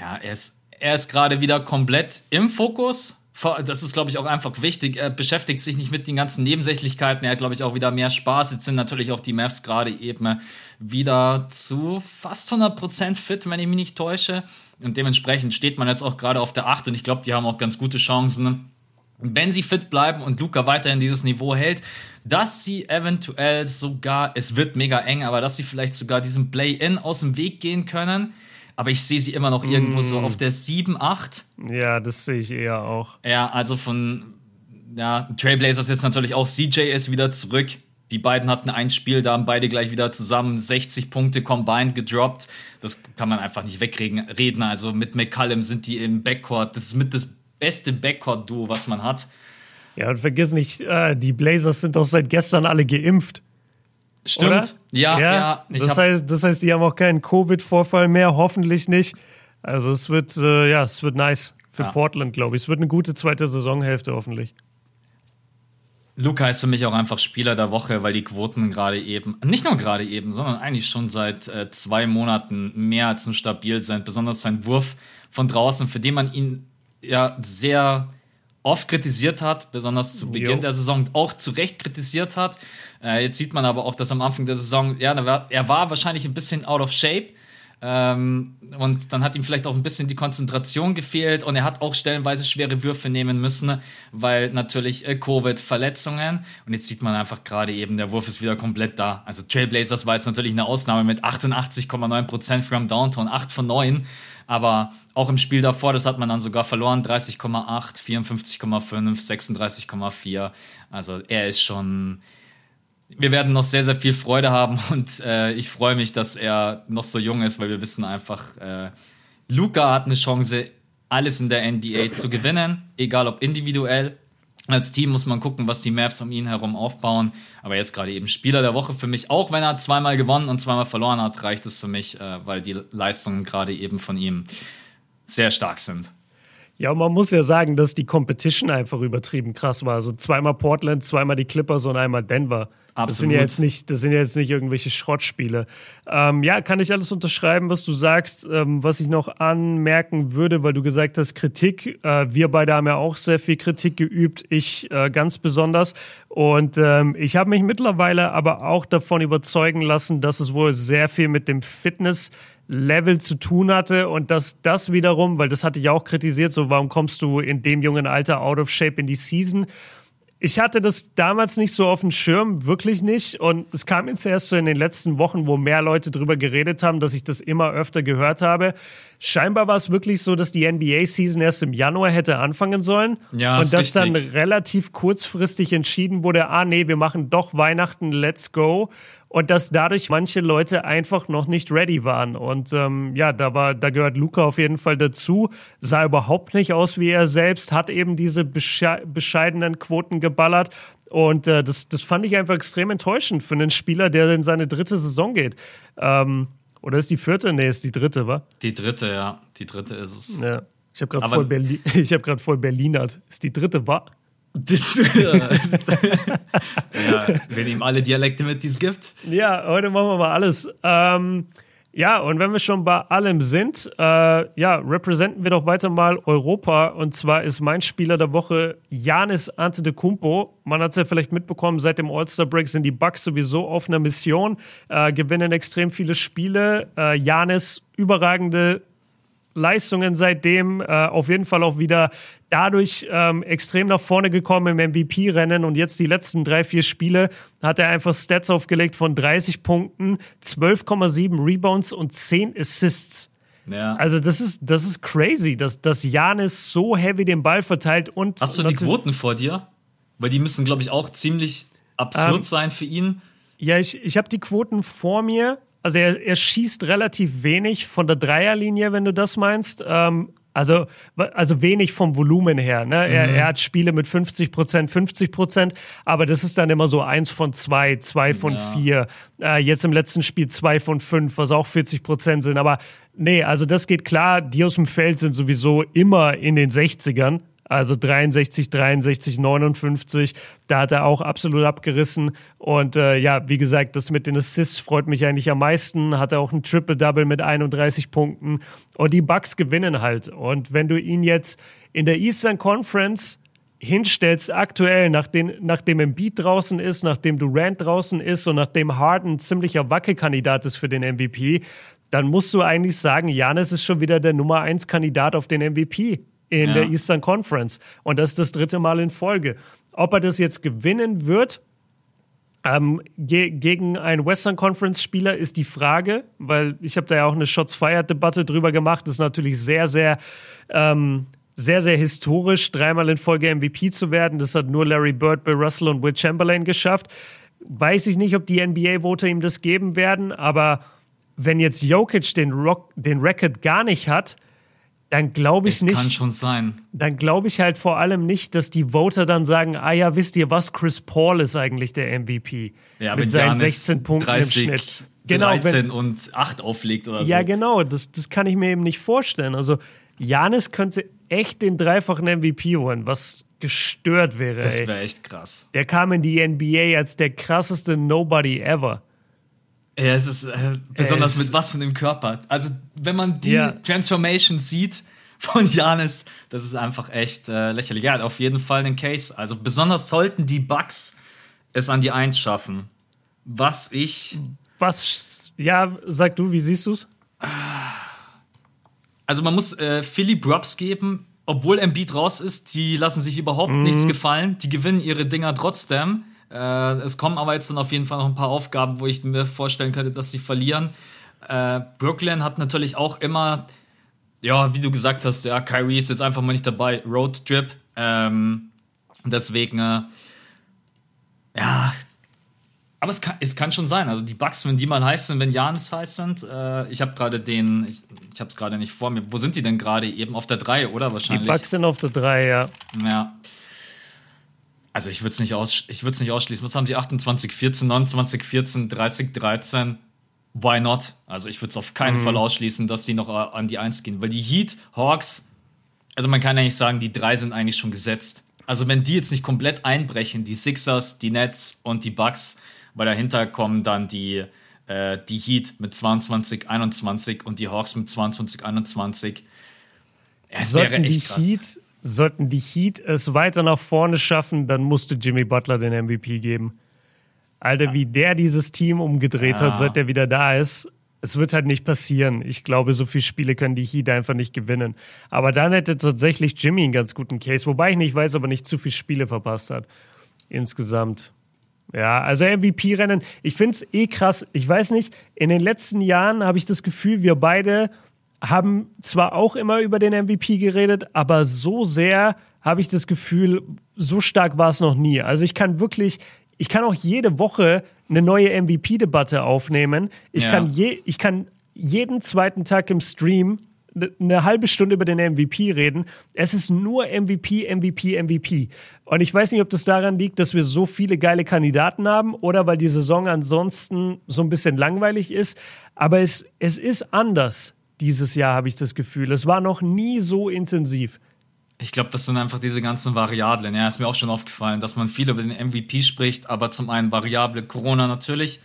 ja, er ist, er ist gerade wieder komplett im Fokus. Das ist, glaube ich, auch einfach wichtig. Er beschäftigt sich nicht mit den ganzen Nebensächlichkeiten. Er hat, glaube ich, auch wieder mehr Spaß. Jetzt sind natürlich auch die Mavs gerade eben wieder zu fast 100% fit, wenn ich mich nicht täusche. Und dementsprechend steht man jetzt auch gerade auf der 8 und ich glaube, die haben auch ganz gute Chancen, wenn sie fit bleiben und Luca weiterhin dieses Niveau hält, dass sie eventuell sogar, es wird mega eng, aber dass sie vielleicht sogar diesem Play-In aus dem Weg gehen können. Aber ich sehe sie immer noch irgendwo mm. so auf der 7, 8. Ja, das sehe ich eher auch. Ja, also von ja, Trailblazers jetzt natürlich auch CJ ist wieder zurück. Die beiden hatten ein Spiel, da haben beide gleich wieder zusammen 60 Punkte combined gedroppt. Das kann man einfach nicht wegreden. Also mit McCallum sind die im Backcourt. Das ist mit das beste Backcourt-Duo, was man hat. Ja, und vergiss nicht, äh, die Blazers sind doch seit gestern alle geimpft. Stimmt. Ja, ja. ja. Das, heißt, das heißt, die haben auch keinen Covid-Vorfall mehr, hoffentlich nicht. Also es wird, äh, ja, es wird nice für ja. Portland, glaube ich. Es wird eine gute zweite Saisonhälfte, hoffentlich. Luca ist für mich auch einfach Spieler der Woche, weil die Quoten gerade eben, nicht nur gerade eben, sondern eigentlich schon seit äh, zwei Monaten mehr als nur stabil sind. Besonders sein Wurf von draußen, für den man ihn ja sehr oft kritisiert hat, besonders zu Beginn jo. der Saison auch zu Recht kritisiert hat. Äh, jetzt sieht man aber auch, dass am Anfang der Saison, ja, er war wahrscheinlich ein bisschen out of shape ähm, und dann hat ihm vielleicht auch ein bisschen die Konzentration gefehlt und er hat auch stellenweise schwere Würfe nehmen müssen, weil natürlich äh, Covid, Verletzungen. Und jetzt sieht man einfach gerade eben, der Wurf ist wieder komplett da. Also Trailblazers war jetzt natürlich eine Ausnahme mit 88,9% from Downtown, 8 von 9. Aber auch im Spiel davor, das hat man dann sogar verloren, 30,8, 54,5, 36,4. Also er ist schon, wir werden noch sehr, sehr viel Freude haben und äh, ich freue mich, dass er noch so jung ist, weil wir wissen einfach, äh, Luca hat eine Chance, alles in der NBA zu gewinnen, egal ob individuell. Als Team muss man gucken, was die Mavs um ihn herum aufbauen. Aber jetzt gerade eben Spieler der Woche für mich, auch wenn er zweimal gewonnen und zweimal verloren hat, reicht es für mich, äh, weil die Leistungen gerade eben von ihm sehr stark sind. Ja, und man muss ja sagen, dass die Competition einfach übertrieben krass war. Also zweimal Portland, zweimal die Clippers und einmal Denver. Absolut. Das sind ja jetzt nicht, das sind ja jetzt nicht irgendwelche Schrottspiele. Ähm, ja, kann ich alles unterschreiben, was du sagst. Ähm, was ich noch anmerken würde, weil du gesagt hast, Kritik. Äh, wir beide haben ja auch sehr viel Kritik geübt. Ich äh, ganz besonders. Und ähm, ich habe mich mittlerweile aber auch davon überzeugen lassen, dass es wohl sehr viel mit dem Fitness Level zu tun hatte und dass das wiederum, weil das hatte ich auch kritisiert, so warum kommst du in dem jungen Alter out of shape in die Season? Ich hatte das damals nicht so auf dem Schirm, wirklich nicht. Und es kam jetzt erst so in den letzten Wochen, wo mehr Leute drüber geredet haben, dass ich das immer öfter gehört habe. Scheinbar war es wirklich so, dass die NBA-Season erst im Januar hätte anfangen sollen. Ja, und dass dann relativ kurzfristig entschieden wurde, ah nee, wir machen doch Weihnachten, let's go und dass dadurch manche Leute einfach noch nicht ready waren. Und ähm, ja, da war, da gehört Luca auf jeden Fall dazu. Sah überhaupt nicht aus wie er selbst, hat eben diese besche bescheidenen Quoten geballert. Und äh, das, das fand ich einfach extrem enttäuschend für einen Spieler, der in seine dritte Saison geht. Ähm, oder ist die vierte? Nee, ist die dritte, wa? Die dritte, ja. Die dritte ist es. Ja. Ich habe gerade voll, Berlin, ich hab grad voll Berlinert. Ist die dritte, wa? Das, ja, wir nehmen alle Dialekte mit, die es gibt. Ja, heute machen wir mal alles. Ähm, Ja, und wenn wir schon bei allem sind, äh, ja, repräsentieren wir doch weiter mal Europa. Und zwar ist mein Spieler der Woche Janis Antetokounmpo. Man hat es ja vielleicht mitbekommen, seit dem All-Star-Break sind die Bucks sowieso auf einer Mission, äh, gewinnen extrem viele Spiele. Äh, Janis, überragende Leistungen seitdem äh, auf jeden Fall auch wieder dadurch ähm, extrem nach vorne gekommen im MVP-Rennen und jetzt die letzten drei, vier Spiele hat er einfach Stats aufgelegt von 30 Punkten, 12,7 Rebounds und 10 Assists. Ja. Also das ist, das ist crazy, dass, dass Janis so heavy den Ball verteilt und. Hast du die Quoten vor dir? Weil die müssen, glaube ich, auch ziemlich absurd ähm, sein für ihn. Ja, ich, ich habe die Quoten vor mir. Also er, er schießt relativ wenig von der Dreierlinie, wenn du das meinst. Ähm, also, also wenig vom Volumen her. Ne? Er, mhm. er hat Spiele mit 50 Prozent, 50 Prozent, aber das ist dann immer so eins von zwei, zwei von ja. vier. Äh, jetzt im letzten Spiel zwei von fünf, was auch 40 Prozent sind. Aber nee, also das geht klar. Die aus dem Feld sind sowieso immer in den 60ern. Also 63, 63, 59, da hat er auch absolut abgerissen. Und äh, ja, wie gesagt, das mit den Assists freut mich eigentlich am meisten. Hat er auch ein Triple-Double mit 31 Punkten. Und die Bucks gewinnen halt. Und wenn du ihn jetzt in der Eastern Conference hinstellst aktuell, nachdem, nachdem Embiid draußen ist, nachdem Durant draußen ist und nachdem Harden ziemlicher Wackelkandidat ist für den MVP, dann musst du eigentlich sagen, Janis ist schon wieder der Nummer 1 Kandidat auf den MVP in ja. der Eastern Conference. Und das ist das dritte Mal in Folge. Ob er das jetzt gewinnen wird, ähm, ge gegen einen Western Conference Spieler ist die Frage, weil ich habe da ja auch eine Shots Fired Debatte drüber gemacht. Das ist natürlich sehr, sehr, ähm, sehr, sehr historisch, dreimal in Folge MVP zu werden. Das hat nur Larry Bird, Bill Russell und Will Chamberlain geschafft. Weiß ich nicht, ob die NBA-Voter ihm das geben werden, aber wenn jetzt Jokic den, Rock, den Record gar nicht hat, dann glaube ich es nicht. Kann schon sein. Dann glaube ich halt vor allem nicht, dass die Voter dann sagen, ah ja, wisst ihr was, Chris Paul ist eigentlich der MVP. Ja, mit seinen 16 Punkten 30, im Schnitt. Genau, 13 wenn, und 8 auflegt oder so. Ja, genau, das, das kann ich mir eben nicht vorstellen. Also Janis könnte echt den dreifachen MVP holen, was gestört wäre. Das wäre echt krass. Der kam in die NBA als der krasseste Nobody ever. Ja, es ist äh, besonders es mit was von dem Körper. Also, wenn man die ja. Transformation sieht von Janis, das ist einfach echt äh, lächerlich. Ja, auf jeden Fall den Case. Also, besonders sollten die Bugs es an die Eins schaffen. Was ich. Was, ja, sag du, wie siehst du's? Also, man muss äh, Philly Props geben, obwohl Embiid raus ist, die lassen sich überhaupt mhm. nichts gefallen. Die gewinnen ihre Dinger trotzdem. Äh, es kommen aber jetzt dann auf jeden Fall noch ein paar Aufgaben, wo ich mir vorstellen könnte, dass sie verlieren. Äh, Brooklyn hat natürlich auch immer, ja, wie du gesagt hast, ja, Kyrie ist jetzt einfach mal nicht dabei, Roadtrip. Ähm, deswegen, äh, ja, aber es kann, es kann schon sein. Also die Bugs, wenn die mal heiß sind, wenn Janis heiß sind, äh, ich habe gerade den, ich, ich habe es gerade nicht vor mir. Wo sind die denn gerade? Eben auf der 3, oder wahrscheinlich? Die Bugs sind auf der 3, ja. Ja. Also ich würde es nicht, aus, nicht ausschließen. Was haben die 28, 14, 29, 14, 30, 13? Why not? Also ich würde es auf keinen mhm. Fall ausschließen, dass sie noch äh, an die 1 gehen. Weil die Heat, Hawks, also man kann eigentlich sagen, die drei sind eigentlich schon gesetzt. Also wenn die jetzt nicht komplett einbrechen, die Sixers, die Nets und die Bucks, weil dahinter kommen dann die, äh, die Heat mit 22, 21 und die Hawks mit 22, 21. Es wäre echt krass. Heat Sollten die Heat es weiter nach vorne schaffen, dann musst du Jimmy Butler den MVP geben. Alter, wie der dieses Team umgedreht ja. hat, seit er wieder da ist. Es wird halt nicht passieren. Ich glaube, so viele Spiele können die Heat einfach nicht gewinnen. Aber dann hätte tatsächlich Jimmy einen ganz guten Case, wobei ich nicht weiß, ob er nicht zu viele Spiele verpasst hat. Insgesamt. Ja, also MVP-Rennen. Ich finde es eh krass. Ich weiß nicht, in den letzten Jahren habe ich das Gefühl, wir beide haben zwar auch immer über den MVP geredet, aber so sehr habe ich das Gefühl, so stark war es noch nie. Also ich kann wirklich, ich kann auch jede Woche eine neue MVP-Debatte aufnehmen. Ich, ja. kann je, ich kann jeden zweiten Tag im Stream eine halbe Stunde über den MVP reden. Es ist nur MVP, MVP, MVP. Und ich weiß nicht, ob das daran liegt, dass wir so viele geile Kandidaten haben oder weil die Saison ansonsten so ein bisschen langweilig ist. Aber es, es ist anders dieses Jahr, habe ich das Gefühl. Es war noch nie so intensiv. Ich glaube, das sind einfach diese ganzen Variablen. Ja, ist mir auch schon aufgefallen, dass man viel über den MVP spricht, aber zum einen Variable Corona natürlich,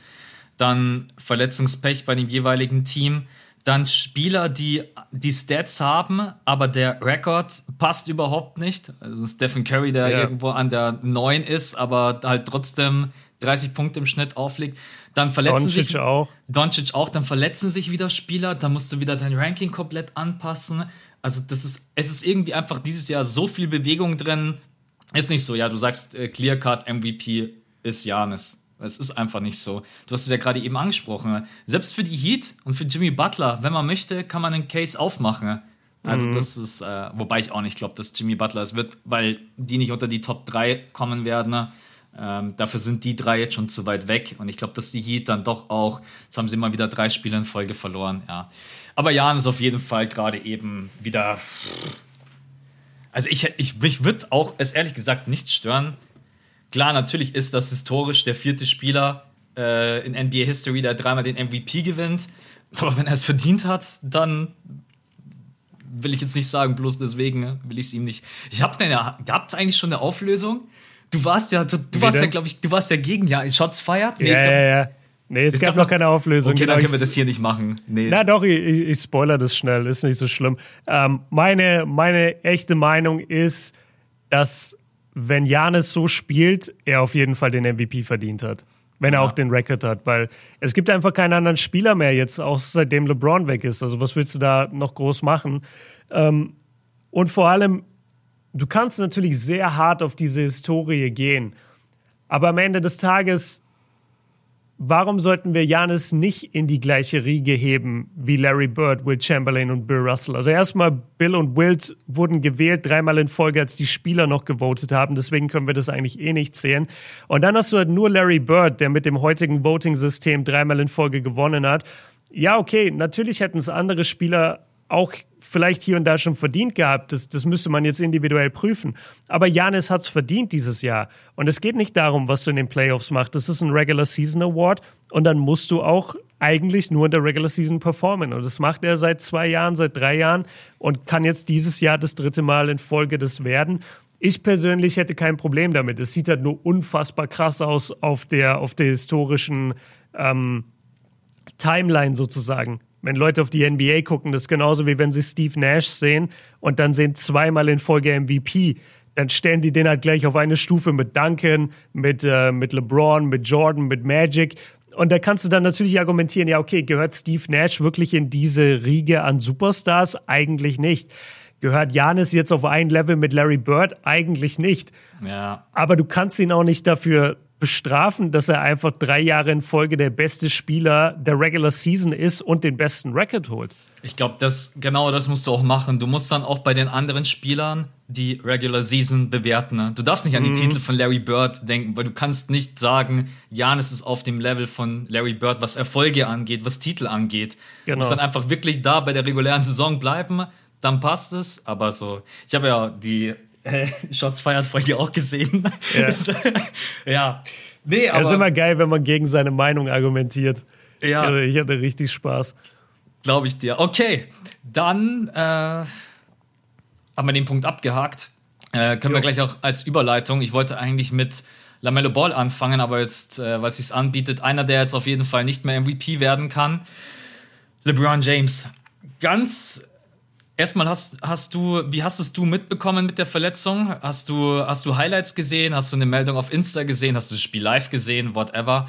dann Verletzungspech bei dem jeweiligen Team, dann Spieler, die die Stats haben, aber der Rekord passt überhaupt nicht. Also Stephen Curry, der ja. irgendwo an der 9 ist, aber halt trotzdem 30 Punkte im Schnitt auflegt. Dann verletzen Doncic sich auch. Doncic auch, dann verletzen sich wieder Spieler, dann musst du wieder dein Ranking komplett anpassen. Also das ist es ist irgendwie einfach dieses Jahr so viel Bewegung drin. Ist nicht so, ja, du sagst äh, Clear Cut MVP ist Janis. Es ist einfach nicht so. Du hast es ja gerade eben angesprochen. Selbst für die Heat und für Jimmy Butler, wenn man möchte, kann man einen Case aufmachen. Also mhm. das ist, äh, wobei ich auch nicht glaube, dass Jimmy Butler es wird, weil die nicht unter die Top 3 kommen werden. Ähm, dafür sind die drei jetzt schon zu weit weg. Und ich glaube, dass die Heat dann doch auch, jetzt haben sie immer wieder drei Spiele in Folge verloren, ja. Aber Jan ist auf jeden Fall gerade eben wieder. Also ich, ich, mich würde auch es ehrlich gesagt nicht stören, Klar, natürlich ist das historisch der vierte Spieler äh, in NBA History, der dreimal den MVP gewinnt. Aber wenn er es verdient hat, dann will ich jetzt nicht sagen, bloß deswegen will ich es ihm nicht. Ich habe ja, gab es eigentlich schon eine Auflösung? Du warst ja, du, du warst ja, glaube ich, du warst ja gegen ja Shots feiert. Nee, ja, ja, ja. Nee, es, es gab, gab, noch keine Auflösung. Okay, genau, dann können wir das hier nicht machen. Nee. Na doch, ich, ich spoiler das schnell, ist nicht so schlimm. Ähm, meine, meine echte Meinung ist, dass wenn Janis so spielt, er auf jeden Fall den MVP verdient hat. Wenn er ja. auch den Record hat, weil es gibt einfach keinen anderen Spieler mehr jetzt, auch seitdem LeBron weg ist. Also was willst du da noch groß machen? Ähm, und vor allem, du kannst natürlich sehr hart auf diese Historie gehen. Aber am Ende des Tages warum sollten wir Janis nicht in die gleiche Riege heben wie Larry Bird, Will Chamberlain und Bill Russell? Also erstmal, Bill und Wilt wurden gewählt, dreimal in Folge, als die Spieler noch gewotet haben. Deswegen können wir das eigentlich eh nicht zählen. Und dann hast du halt nur Larry Bird, der mit dem heutigen Voting-System dreimal in Folge gewonnen hat. Ja, okay, natürlich hätten es andere Spieler auch vielleicht hier und da schon verdient gehabt. Das, das müsste man jetzt individuell prüfen. Aber Janis hat es verdient dieses Jahr. Und es geht nicht darum, was du in den Playoffs machst. Das ist ein Regular Season Award. Und dann musst du auch eigentlich nur in der Regular Season performen. Und das macht er seit zwei Jahren, seit drei Jahren und kann jetzt dieses Jahr das dritte Mal in Folge das werden. Ich persönlich hätte kein Problem damit. Es sieht halt nur unfassbar krass aus auf der, auf der historischen ähm, Timeline sozusagen. Wenn Leute auf die NBA gucken, das ist genauso wie wenn sie Steve Nash sehen und dann sehen zweimal in Folge MVP. Dann stellen die den halt gleich auf eine Stufe mit Duncan, mit, äh, mit LeBron, mit Jordan, mit Magic. Und da kannst du dann natürlich argumentieren, ja, okay, gehört Steve Nash wirklich in diese Riege an Superstars? Eigentlich nicht. Gehört Janis jetzt auf ein Level mit Larry Bird? Eigentlich nicht. Ja. Aber du kannst ihn auch nicht dafür bestrafen, dass er einfach drei Jahre in Folge der beste Spieler der Regular Season ist und den besten Record holt. Ich glaube, das genau das musst du auch machen. Du musst dann auch bei den anderen Spielern die Regular Season bewerten. Ne? Du darfst nicht an die mhm. Titel von Larry Bird denken, weil du kannst nicht sagen, Janis ist auf dem Level von Larry Bird, was Erfolge angeht, was Titel angeht. Genau. Du musst dann einfach wirklich da bei der regulären Saison bleiben, dann passt es. Aber so, ich habe ja die äh, Shots feiert Folge auch gesehen. Ja. ja. Nee, aber. Es ist immer geil, wenn man gegen seine Meinung argumentiert. Ja. Also ich hatte richtig Spaß. Glaube ich dir. Okay, dann äh, haben wir den Punkt abgehakt. Äh, können jo. wir gleich auch als Überleitung. Ich wollte eigentlich mit Lamello Ball anfangen, aber jetzt, äh, weil es sich anbietet, einer, der jetzt auf jeden Fall nicht mehr MVP werden kann. LeBron James. Ganz Erstmal hast, hast du, wie hast es du mitbekommen mit der Verletzung? Hast du, hast du Highlights gesehen? Hast du eine Meldung auf Insta gesehen? Hast du das Spiel live gesehen? Whatever.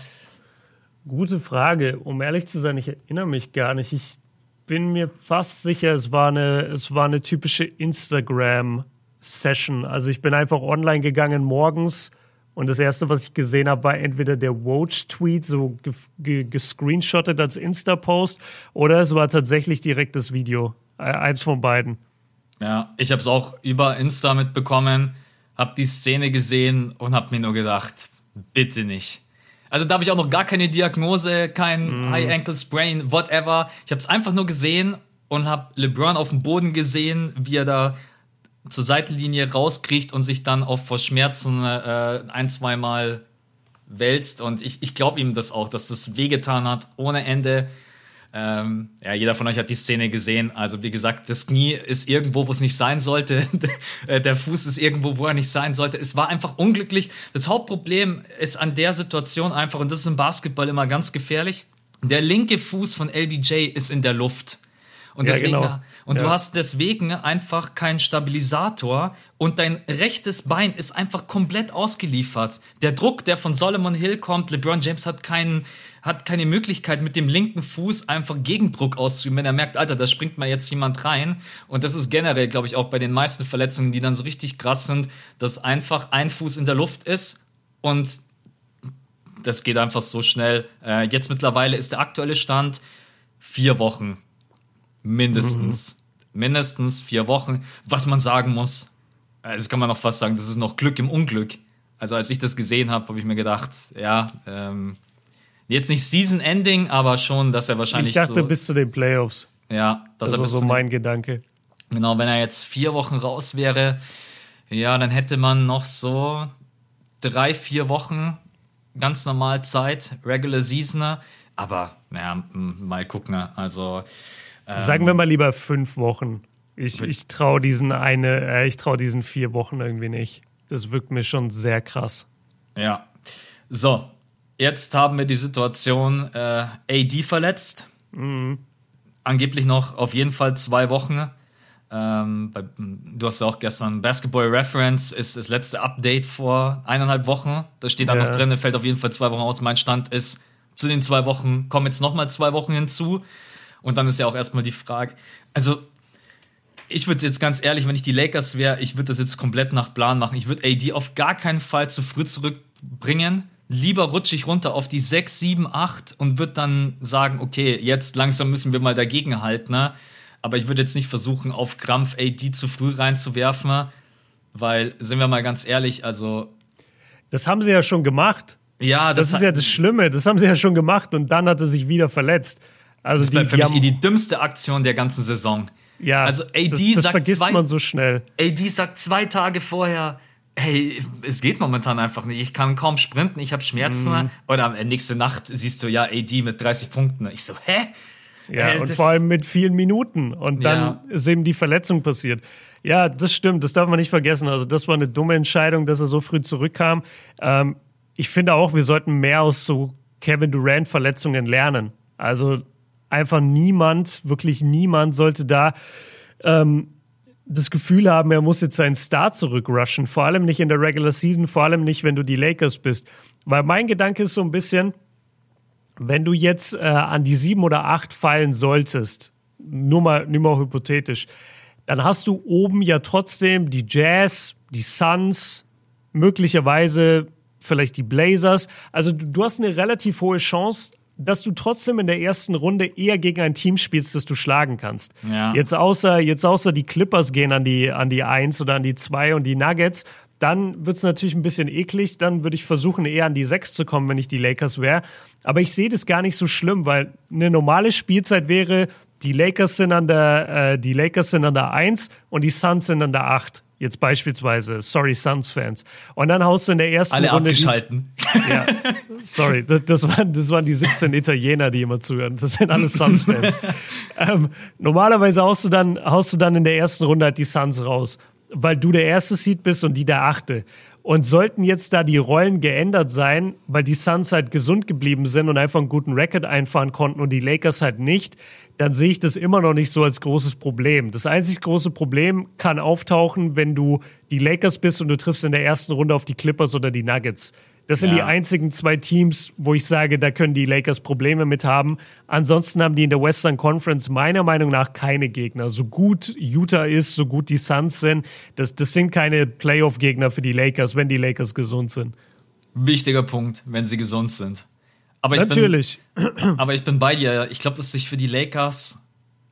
Gute Frage. Um ehrlich zu sein, ich erinnere mich gar nicht. Ich bin mir fast sicher, es war eine, es war eine typische Instagram-Session. Also ich bin einfach online gegangen morgens und das erste, was ich gesehen habe, war entweder der Woj-Tweet, so gescreenshottet als Insta-Post, oder es war tatsächlich direkt das Video. Äh, eins von beiden. Ja, ich habe es auch über Insta mitbekommen, habe die Szene gesehen und habe mir nur gedacht, bitte nicht. Also da habe ich auch noch gar keine Diagnose, kein mm. High Ankle Sprain, whatever. Ich habe es einfach nur gesehen und habe LeBron auf dem Boden gesehen, wie er da zur Seitenlinie rauskriegt und sich dann auch vor Schmerzen äh, ein, zweimal wälzt. Und ich, ich glaube ihm das auch, dass das wehgetan hat ohne Ende. Ähm, ja, jeder von euch hat die Szene gesehen. Also wie gesagt, das Knie ist irgendwo, wo es nicht sein sollte. der Fuß ist irgendwo, wo er nicht sein sollte. Es war einfach unglücklich. Das Hauptproblem ist an der Situation einfach, und das ist im Basketball immer ganz gefährlich, der linke Fuß von LBJ ist in der Luft. Und ja, deswegen, genau. und ja. du hast deswegen einfach keinen Stabilisator und dein rechtes Bein ist einfach komplett ausgeliefert. Der Druck, der von Solomon Hill kommt, LeBron James hat keinen, hat keine Möglichkeit, mit dem linken Fuß einfach Gegendruck auszuüben, wenn er merkt, Alter, da springt mal jetzt jemand rein. Und das ist generell, glaube ich, auch bei den meisten Verletzungen, die dann so richtig krass sind, dass einfach ein Fuß in der Luft ist und das geht einfach so schnell. Äh, jetzt mittlerweile ist der aktuelle Stand vier Wochen. Mindestens. Mhm. Mindestens vier Wochen. Was man sagen muss, das kann man noch fast sagen, das ist noch Glück im Unglück. Also als ich das gesehen habe, habe ich mir gedacht, ja, ähm, jetzt nicht Season Ending, aber schon, dass er wahrscheinlich. Ich dachte so, bis zu den Playoffs. Ja, das war so mein Gedanke. Genau, wenn er jetzt vier Wochen raus wäre, ja, dann hätte man noch so drei, vier Wochen ganz normal Zeit, Regular Seasoner. Aber, naja, mal gucken. Also. Ähm, Sagen wir mal lieber fünf Wochen. Ich, ich traue diesen eine, äh, ich traue diesen vier Wochen irgendwie nicht. Das wirkt mir schon sehr krass. Ja. So, jetzt haben wir die Situation äh, AD verletzt. Mhm. Angeblich noch auf jeden Fall zwei Wochen. Ähm, bei, du hast ja auch gestern Basketball Reference ist das letzte Update vor eineinhalb Wochen. Da steht da ja. noch drin, fällt auf jeden Fall zwei Wochen aus. Mein Stand ist, zu den zwei Wochen kommen jetzt nochmal zwei Wochen hinzu. Und dann ist ja auch erstmal die Frage, also ich würde jetzt ganz ehrlich, wenn ich die Lakers wäre, ich würde das jetzt komplett nach Plan machen. Ich würde AD auf gar keinen Fall zu früh zurückbringen. Lieber rutsche ich runter auf die 6, 7, 8 und würde dann sagen, okay, jetzt langsam müssen wir mal dagegen halten. Ne? Aber ich würde jetzt nicht versuchen, auf Krampf AD zu früh reinzuwerfen, weil, sind wir mal ganz ehrlich, also. Das haben sie ja schon gemacht. Ja, das, das ist ja das Schlimme. Das haben sie ja schon gemacht und dann hat er sich wieder verletzt. Also das bleibt die, für mich eh die dümmste Aktion der ganzen Saison. Ja, also AD das, das sagt vergisst zwei, man so schnell. AD sagt zwei Tage vorher, hey, es geht momentan einfach nicht. Ich kann kaum sprinten, ich habe Schmerzen. Mhm. Oder nächste Nacht siehst du ja AD mit 30 Punkten. Ich so, hä? Ja, äh, und vor allem mit vielen Minuten. Und dann ja. ist eben die Verletzung passiert. Ja, das stimmt, das darf man nicht vergessen. Also, das war eine dumme Entscheidung, dass er so früh zurückkam. Ähm, ich finde auch, wir sollten mehr aus so Kevin Durant-Verletzungen lernen. Also einfach niemand, wirklich niemand sollte da ähm, das Gefühl haben, er muss jetzt seinen Star zurückrushen. Vor allem nicht in der Regular Season, vor allem nicht, wenn du die Lakers bist. Weil mein Gedanke ist so ein bisschen, wenn du jetzt äh, an die sieben oder acht fallen solltest, nur mal, nur mal hypothetisch, dann hast du oben ja trotzdem die Jazz, die Suns, möglicherweise vielleicht die Blazers. Also du, du hast eine relativ hohe Chance, dass du trotzdem in der ersten Runde eher gegen ein Team spielst, das du schlagen kannst. Ja. Jetzt außer jetzt außer die Clippers gehen an die an die eins oder an die zwei und die Nuggets, dann wird's natürlich ein bisschen eklig. Dann würde ich versuchen, eher an die sechs zu kommen, wenn ich die Lakers wäre. Aber ich sehe das gar nicht so schlimm, weil eine normale Spielzeit wäre, die Lakers sind an der, äh, die Lakers sind an der eins und die Suns sind an der acht. Jetzt beispielsweise, sorry Suns-Fans. Und dann haust du in der ersten Alle Runde. abgeschalten. Die, ja, sorry, das, das, waren, das waren die 17 Italiener, die immer zuhören. Das sind alles Suns-Fans. ähm, normalerweise haust du, dann, haust du dann in der ersten Runde halt die Suns raus, weil du der erste Seed bist und die der achte. Und sollten jetzt da die Rollen geändert sein, weil die Suns halt gesund geblieben sind und einfach einen guten Record einfahren konnten und die Lakers halt nicht, dann sehe ich das immer noch nicht so als großes Problem. Das einzig große Problem kann auftauchen, wenn du die Lakers bist und du triffst in der ersten Runde auf die Clippers oder die Nuggets. Das sind ja. die einzigen zwei Teams, wo ich sage, da können die Lakers Probleme mit haben. Ansonsten haben die in der Western Conference meiner Meinung nach keine Gegner. So gut Utah ist, so gut die Suns sind, das, das sind keine Playoff-Gegner für die Lakers, wenn die Lakers gesund sind. Wichtiger Punkt, wenn sie gesund sind. Aber ich Natürlich. Bin, aber ich bin bei dir. Ich glaube, dass sich für die Lakers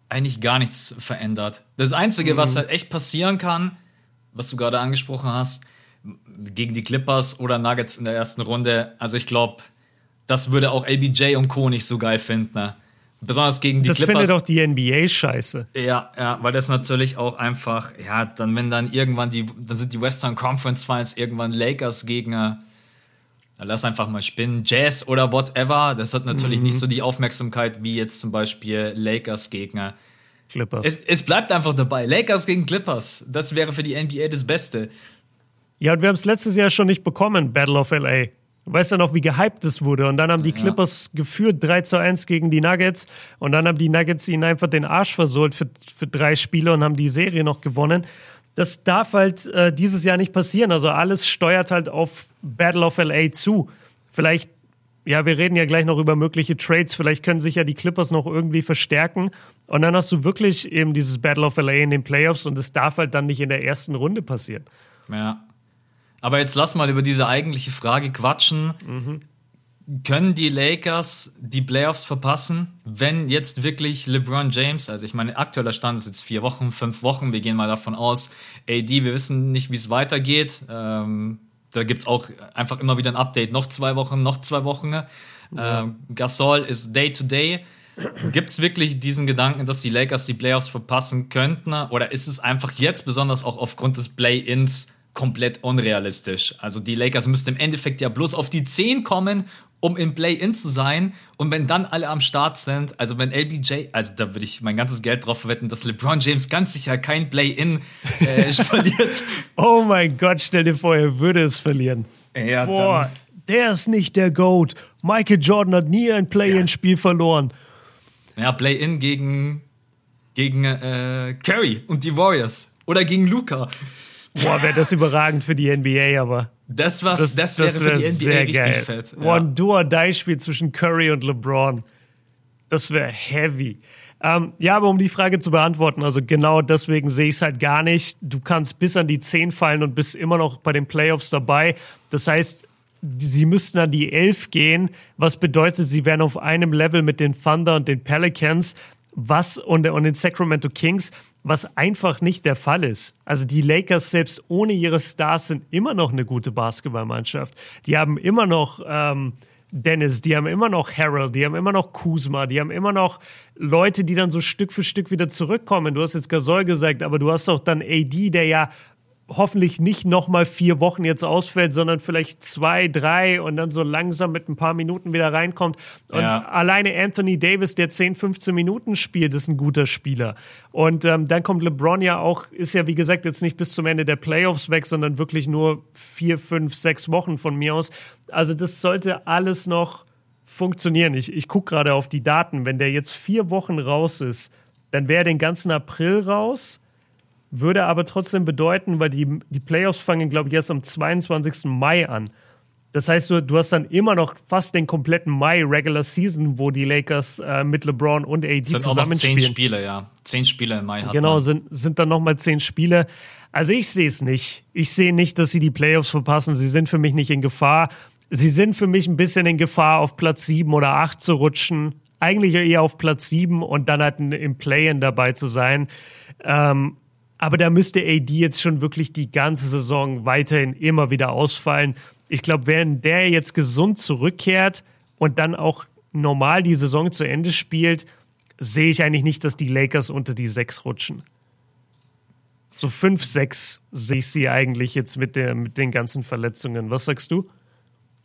eigentlich gar nichts verändert. Das Einzige, mhm. was halt echt passieren kann, was du gerade angesprochen hast, gegen die Clippers oder Nuggets in der ersten Runde. Also ich glaube, das würde auch LBJ und Co. nicht so geil finden. Ne? Besonders gegen die das Clippers. Das findet auch die NBA scheiße. Ja, ja, weil das natürlich auch einfach, ja, dann, wenn dann irgendwann die, dann sind die Western Conference Finals irgendwann Lakers Gegner. lass einfach mal spinnen. Jazz oder whatever, das hat natürlich mhm. nicht so die Aufmerksamkeit wie jetzt zum Beispiel Lakers-Gegner. Clippers. Es, es, bleibt einfach dabei. Lakers gegen Clippers, das wäre für die NBA das Beste. Ja, und wir haben es letztes Jahr schon nicht bekommen, Battle of LA. Weißt du noch, wie gehypt es wurde? Und dann haben die Clippers ja. geführt 3 zu 1 gegen die Nuggets. Und dann haben die Nuggets ihnen einfach den Arsch versohlt für, für drei Spiele und haben die Serie noch gewonnen. Das darf halt äh, dieses Jahr nicht passieren. Also alles steuert halt auf Battle of LA zu. Vielleicht, ja, wir reden ja gleich noch über mögliche Trades. Vielleicht können sich ja die Clippers noch irgendwie verstärken. Und dann hast du wirklich eben dieses Battle of LA in den Playoffs und es darf halt dann nicht in der ersten Runde passieren. Ja. Aber jetzt lass mal über diese eigentliche Frage quatschen. Mhm. Können die Lakers die Playoffs verpassen, wenn jetzt wirklich LeBron James, also ich meine, aktueller Stand ist jetzt vier Wochen, fünf Wochen, wir gehen mal davon aus, AD, wir wissen nicht, wie es weitergeht. Ähm, da gibt es auch einfach immer wieder ein Update, noch zwei Wochen, noch zwei Wochen. Ja. Ähm, Gasol ist Day to Day. Gibt es wirklich diesen Gedanken, dass die Lakers die Playoffs verpassen könnten? Oder ist es einfach jetzt, besonders auch aufgrund des Play-Ins, komplett unrealistisch. Also die Lakers müssten im Endeffekt ja bloß auf die 10 kommen, um im Play-In zu sein. Und wenn dann alle am Start sind, also wenn LBJ, also da würde ich mein ganzes Geld drauf verwetten, dass LeBron James ganz sicher kein Play-In äh, verliert. Oh mein Gott, stell dir vor, er würde es verlieren. Ja, Boah, dann. der ist nicht der GOAT. Michael Jordan hat nie ein Play-In-Spiel ja. verloren. Ja, Play-In gegen, gegen äh, Curry und die Warriors. Oder gegen Luca. Boah, wäre das überragend für die NBA, aber. Das, war, das, das wäre das wär für die NBA richtig geil. fett. Ja. One Do-or-Die-Spiel zwischen Curry und LeBron. Das wäre heavy. Ähm, ja, aber um die Frage zu beantworten, also genau deswegen sehe ich es halt gar nicht. Du kannst bis an die 10 fallen und bist immer noch bei den Playoffs dabei. Das heißt, sie müssten an die 11 gehen, was bedeutet, sie wären auf einem Level mit den Thunder und den Pelicans was und, und den Sacramento Kings was einfach nicht der Fall ist. Also die Lakers selbst ohne ihre Stars sind immer noch eine gute Basketballmannschaft. Die haben immer noch ähm, Dennis, die haben immer noch Harold, die haben immer noch Kuzma, die haben immer noch Leute, die dann so Stück für Stück wieder zurückkommen. Du hast jetzt Gasol gesagt, aber du hast auch dann AD, der ja hoffentlich nicht nochmal vier Wochen jetzt ausfällt, sondern vielleicht zwei, drei und dann so langsam mit ein paar Minuten wieder reinkommt. Und ja. alleine Anthony Davis, der 10, 15 Minuten spielt, ist ein guter Spieler. Und ähm, dann kommt LeBron ja auch, ist ja wie gesagt jetzt nicht bis zum Ende der Playoffs weg, sondern wirklich nur vier, fünf, sechs Wochen von mir aus. Also das sollte alles noch funktionieren. Ich, ich gucke gerade auf die Daten. Wenn der jetzt vier Wochen raus ist, dann wäre er den ganzen April raus würde aber trotzdem bedeuten, weil die, die Playoffs fangen, glaube ich, erst am 22. Mai an. Das heißt, du, du hast dann immer noch fast den kompletten Mai Regular Season, wo die Lakers äh, mit LeBron und AD sind zusammenspielen. Zehn Spiele, ja. Zehn Spiele im Mai hat Genau, man. sind, sind dann nochmal zehn Spiele. Also ich sehe es nicht. Ich sehe nicht, dass sie die Playoffs verpassen. Sie sind für mich nicht in Gefahr. Sie sind für mich ein bisschen in Gefahr, auf Platz sieben oder acht zu rutschen. Eigentlich eher auf Platz sieben und dann halt im Play-In dabei zu sein. Ähm, aber da müsste AD jetzt schon wirklich die ganze Saison weiterhin immer wieder ausfallen. Ich glaube, wenn der jetzt gesund zurückkehrt und dann auch normal die Saison zu Ende spielt, sehe ich eigentlich nicht, dass die Lakers unter die sechs rutschen. So fünf, sechs sehe ich sie eigentlich jetzt mit, der, mit den ganzen Verletzungen. Was sagst du?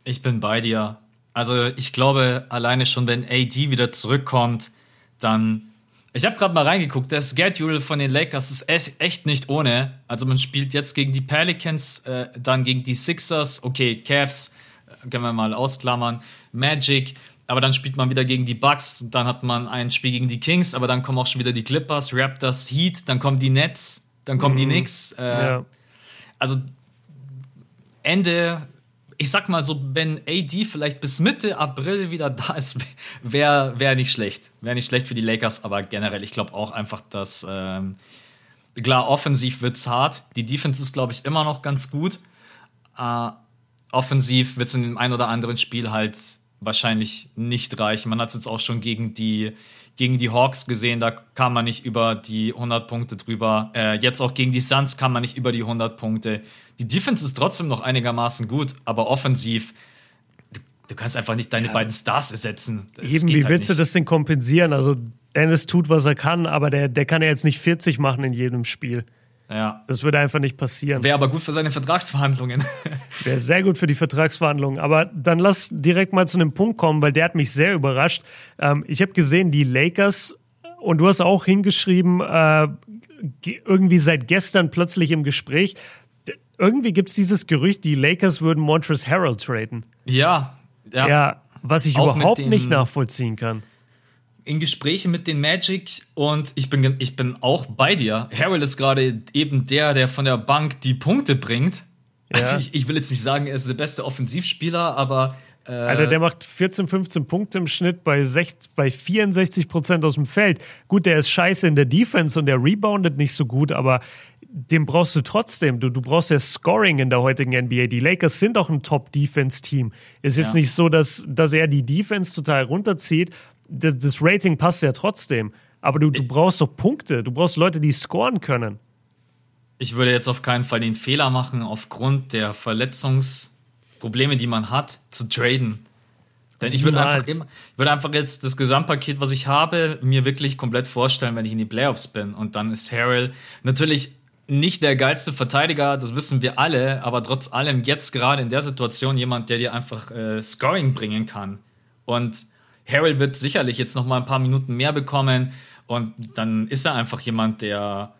Ich bin bei dir. Also ich glaube, alleine schon, wenn AD wieder zurückkommt, dann ich habe gerade mal reingeguckt, der Schedule von den Lakers ist echt nicht ohne. Also man spielt jetzt gegen die Pelicans, äh, dann gegen die Sixers, okay, Cavs, äh, können wir mal ausklammern, Magic, aber dann spielt man wieder gegen die Bucks, dann hat man ein Spiel gegen die Kings, aber dann kommen auch schon wieder die Clippers, Raptors, Heat, dann kommen die Nets, dann kommen mhm. die Knicks. Äh, ja. Also Ende ich sag mal so, wenn AD vielleicht bis Mitte April wieder da ist, wäre wär nicht schlecht. Wäre nicht schlecht für die Lakers, aber generell, ich glaube auch einfach, dass ähm, klar, offensiv wird's hart. Die Defense ist, glaube ich, immer noch ganz gut. Äh, offensiv wird's in dem einen oder anderen Spiel halt wahrscheinlich nicht reichen. Man hat es jetzt auch schon gegen die, gegen die Hawks gesehen, da kam man nicht über die 100 Punkte drüber. Äh, jetzt auch gegen die Suns kam man nicht über die 100 Punkte. Die Defense ist trotzdem noch einigermaßen gut, aber offensiv, du, du kannst einfach nicht deine ja. beiden Stars ersetzen. Das Eben, wie halt willst nicht. du das denn kompensieren? Also, Dennis tut, was er kann, aber der, der kann ja jetzt nicht 40 machen in jedem Spiel. Ja. Das würde einfach nicht passieren. Wäre aber gut für seine Vertragsverhandlungen. Wäre sehr gut für die Vertragsverhandlungen. Aber dann lass direkt mal zu einem Punkt kommen, weil der hat mich sehr überrascht. Ähm, ich habe gesehen, die Lakers, und du hast auch hingeschrieben, äh, irgendwie seit gestern plötzlich im Gespräch. Irgendwie gibt es dieses Gerücht, die Lakers würden Montrezl Harrell traden. Ja, ja. Ja, was ich auch überhaupt nicht nachvollziehen kann in Gesprächen mit den Magic und ich bin, ich bin auch bei dir. Harrell ist gerade eben der, der von der Bank die Punkte bringt. Also ich, ich, will jetzt nicht sagen, er ist der beste Offensivspieler, aber. Äh, Alter, der macht 14, 15 Punkte im Schnitt bei, 6, bei 64 Prozent aus dem Feld. Gut, der ist scheiße in der Defense und der reboundet nicht so gut, aber den brauchst du trotzdem. Du, du brauchst ja Scoring in der heutigen NBA. Die Lakers sind auch ein Top-Defense-Team. Ist jetzt ja. nicht so, dass, dass er die Defense total runterzieht, das, das Rating passt ja trotzdem. Aber du, du brauchst doch Punkte. Du brauchst Leute, die scoren können. Ich würde jetzt auf keinen Fall den Fehler machen, aufgrund der Verletzungsprobleme, die man hat, zu traden. Denn ich würde einfach, immer, ich würde einfach jetzt das Gesamtpaket, was ich habe, mir wirklich komplett vorstellen, wenn ich in die Playoffs bin. Und dann ist Harrell natürlich nicht der geilste Verteidiger, das wissen wir alle, aber trotz allem jetzt gerade in der Situation jemand, der dir einfach äh, Scoring bringen kann. Und Harrell wird sicherlich jetzt noch mal ein paar Minuten mehr bekommen und dann ist er einfach jemand, der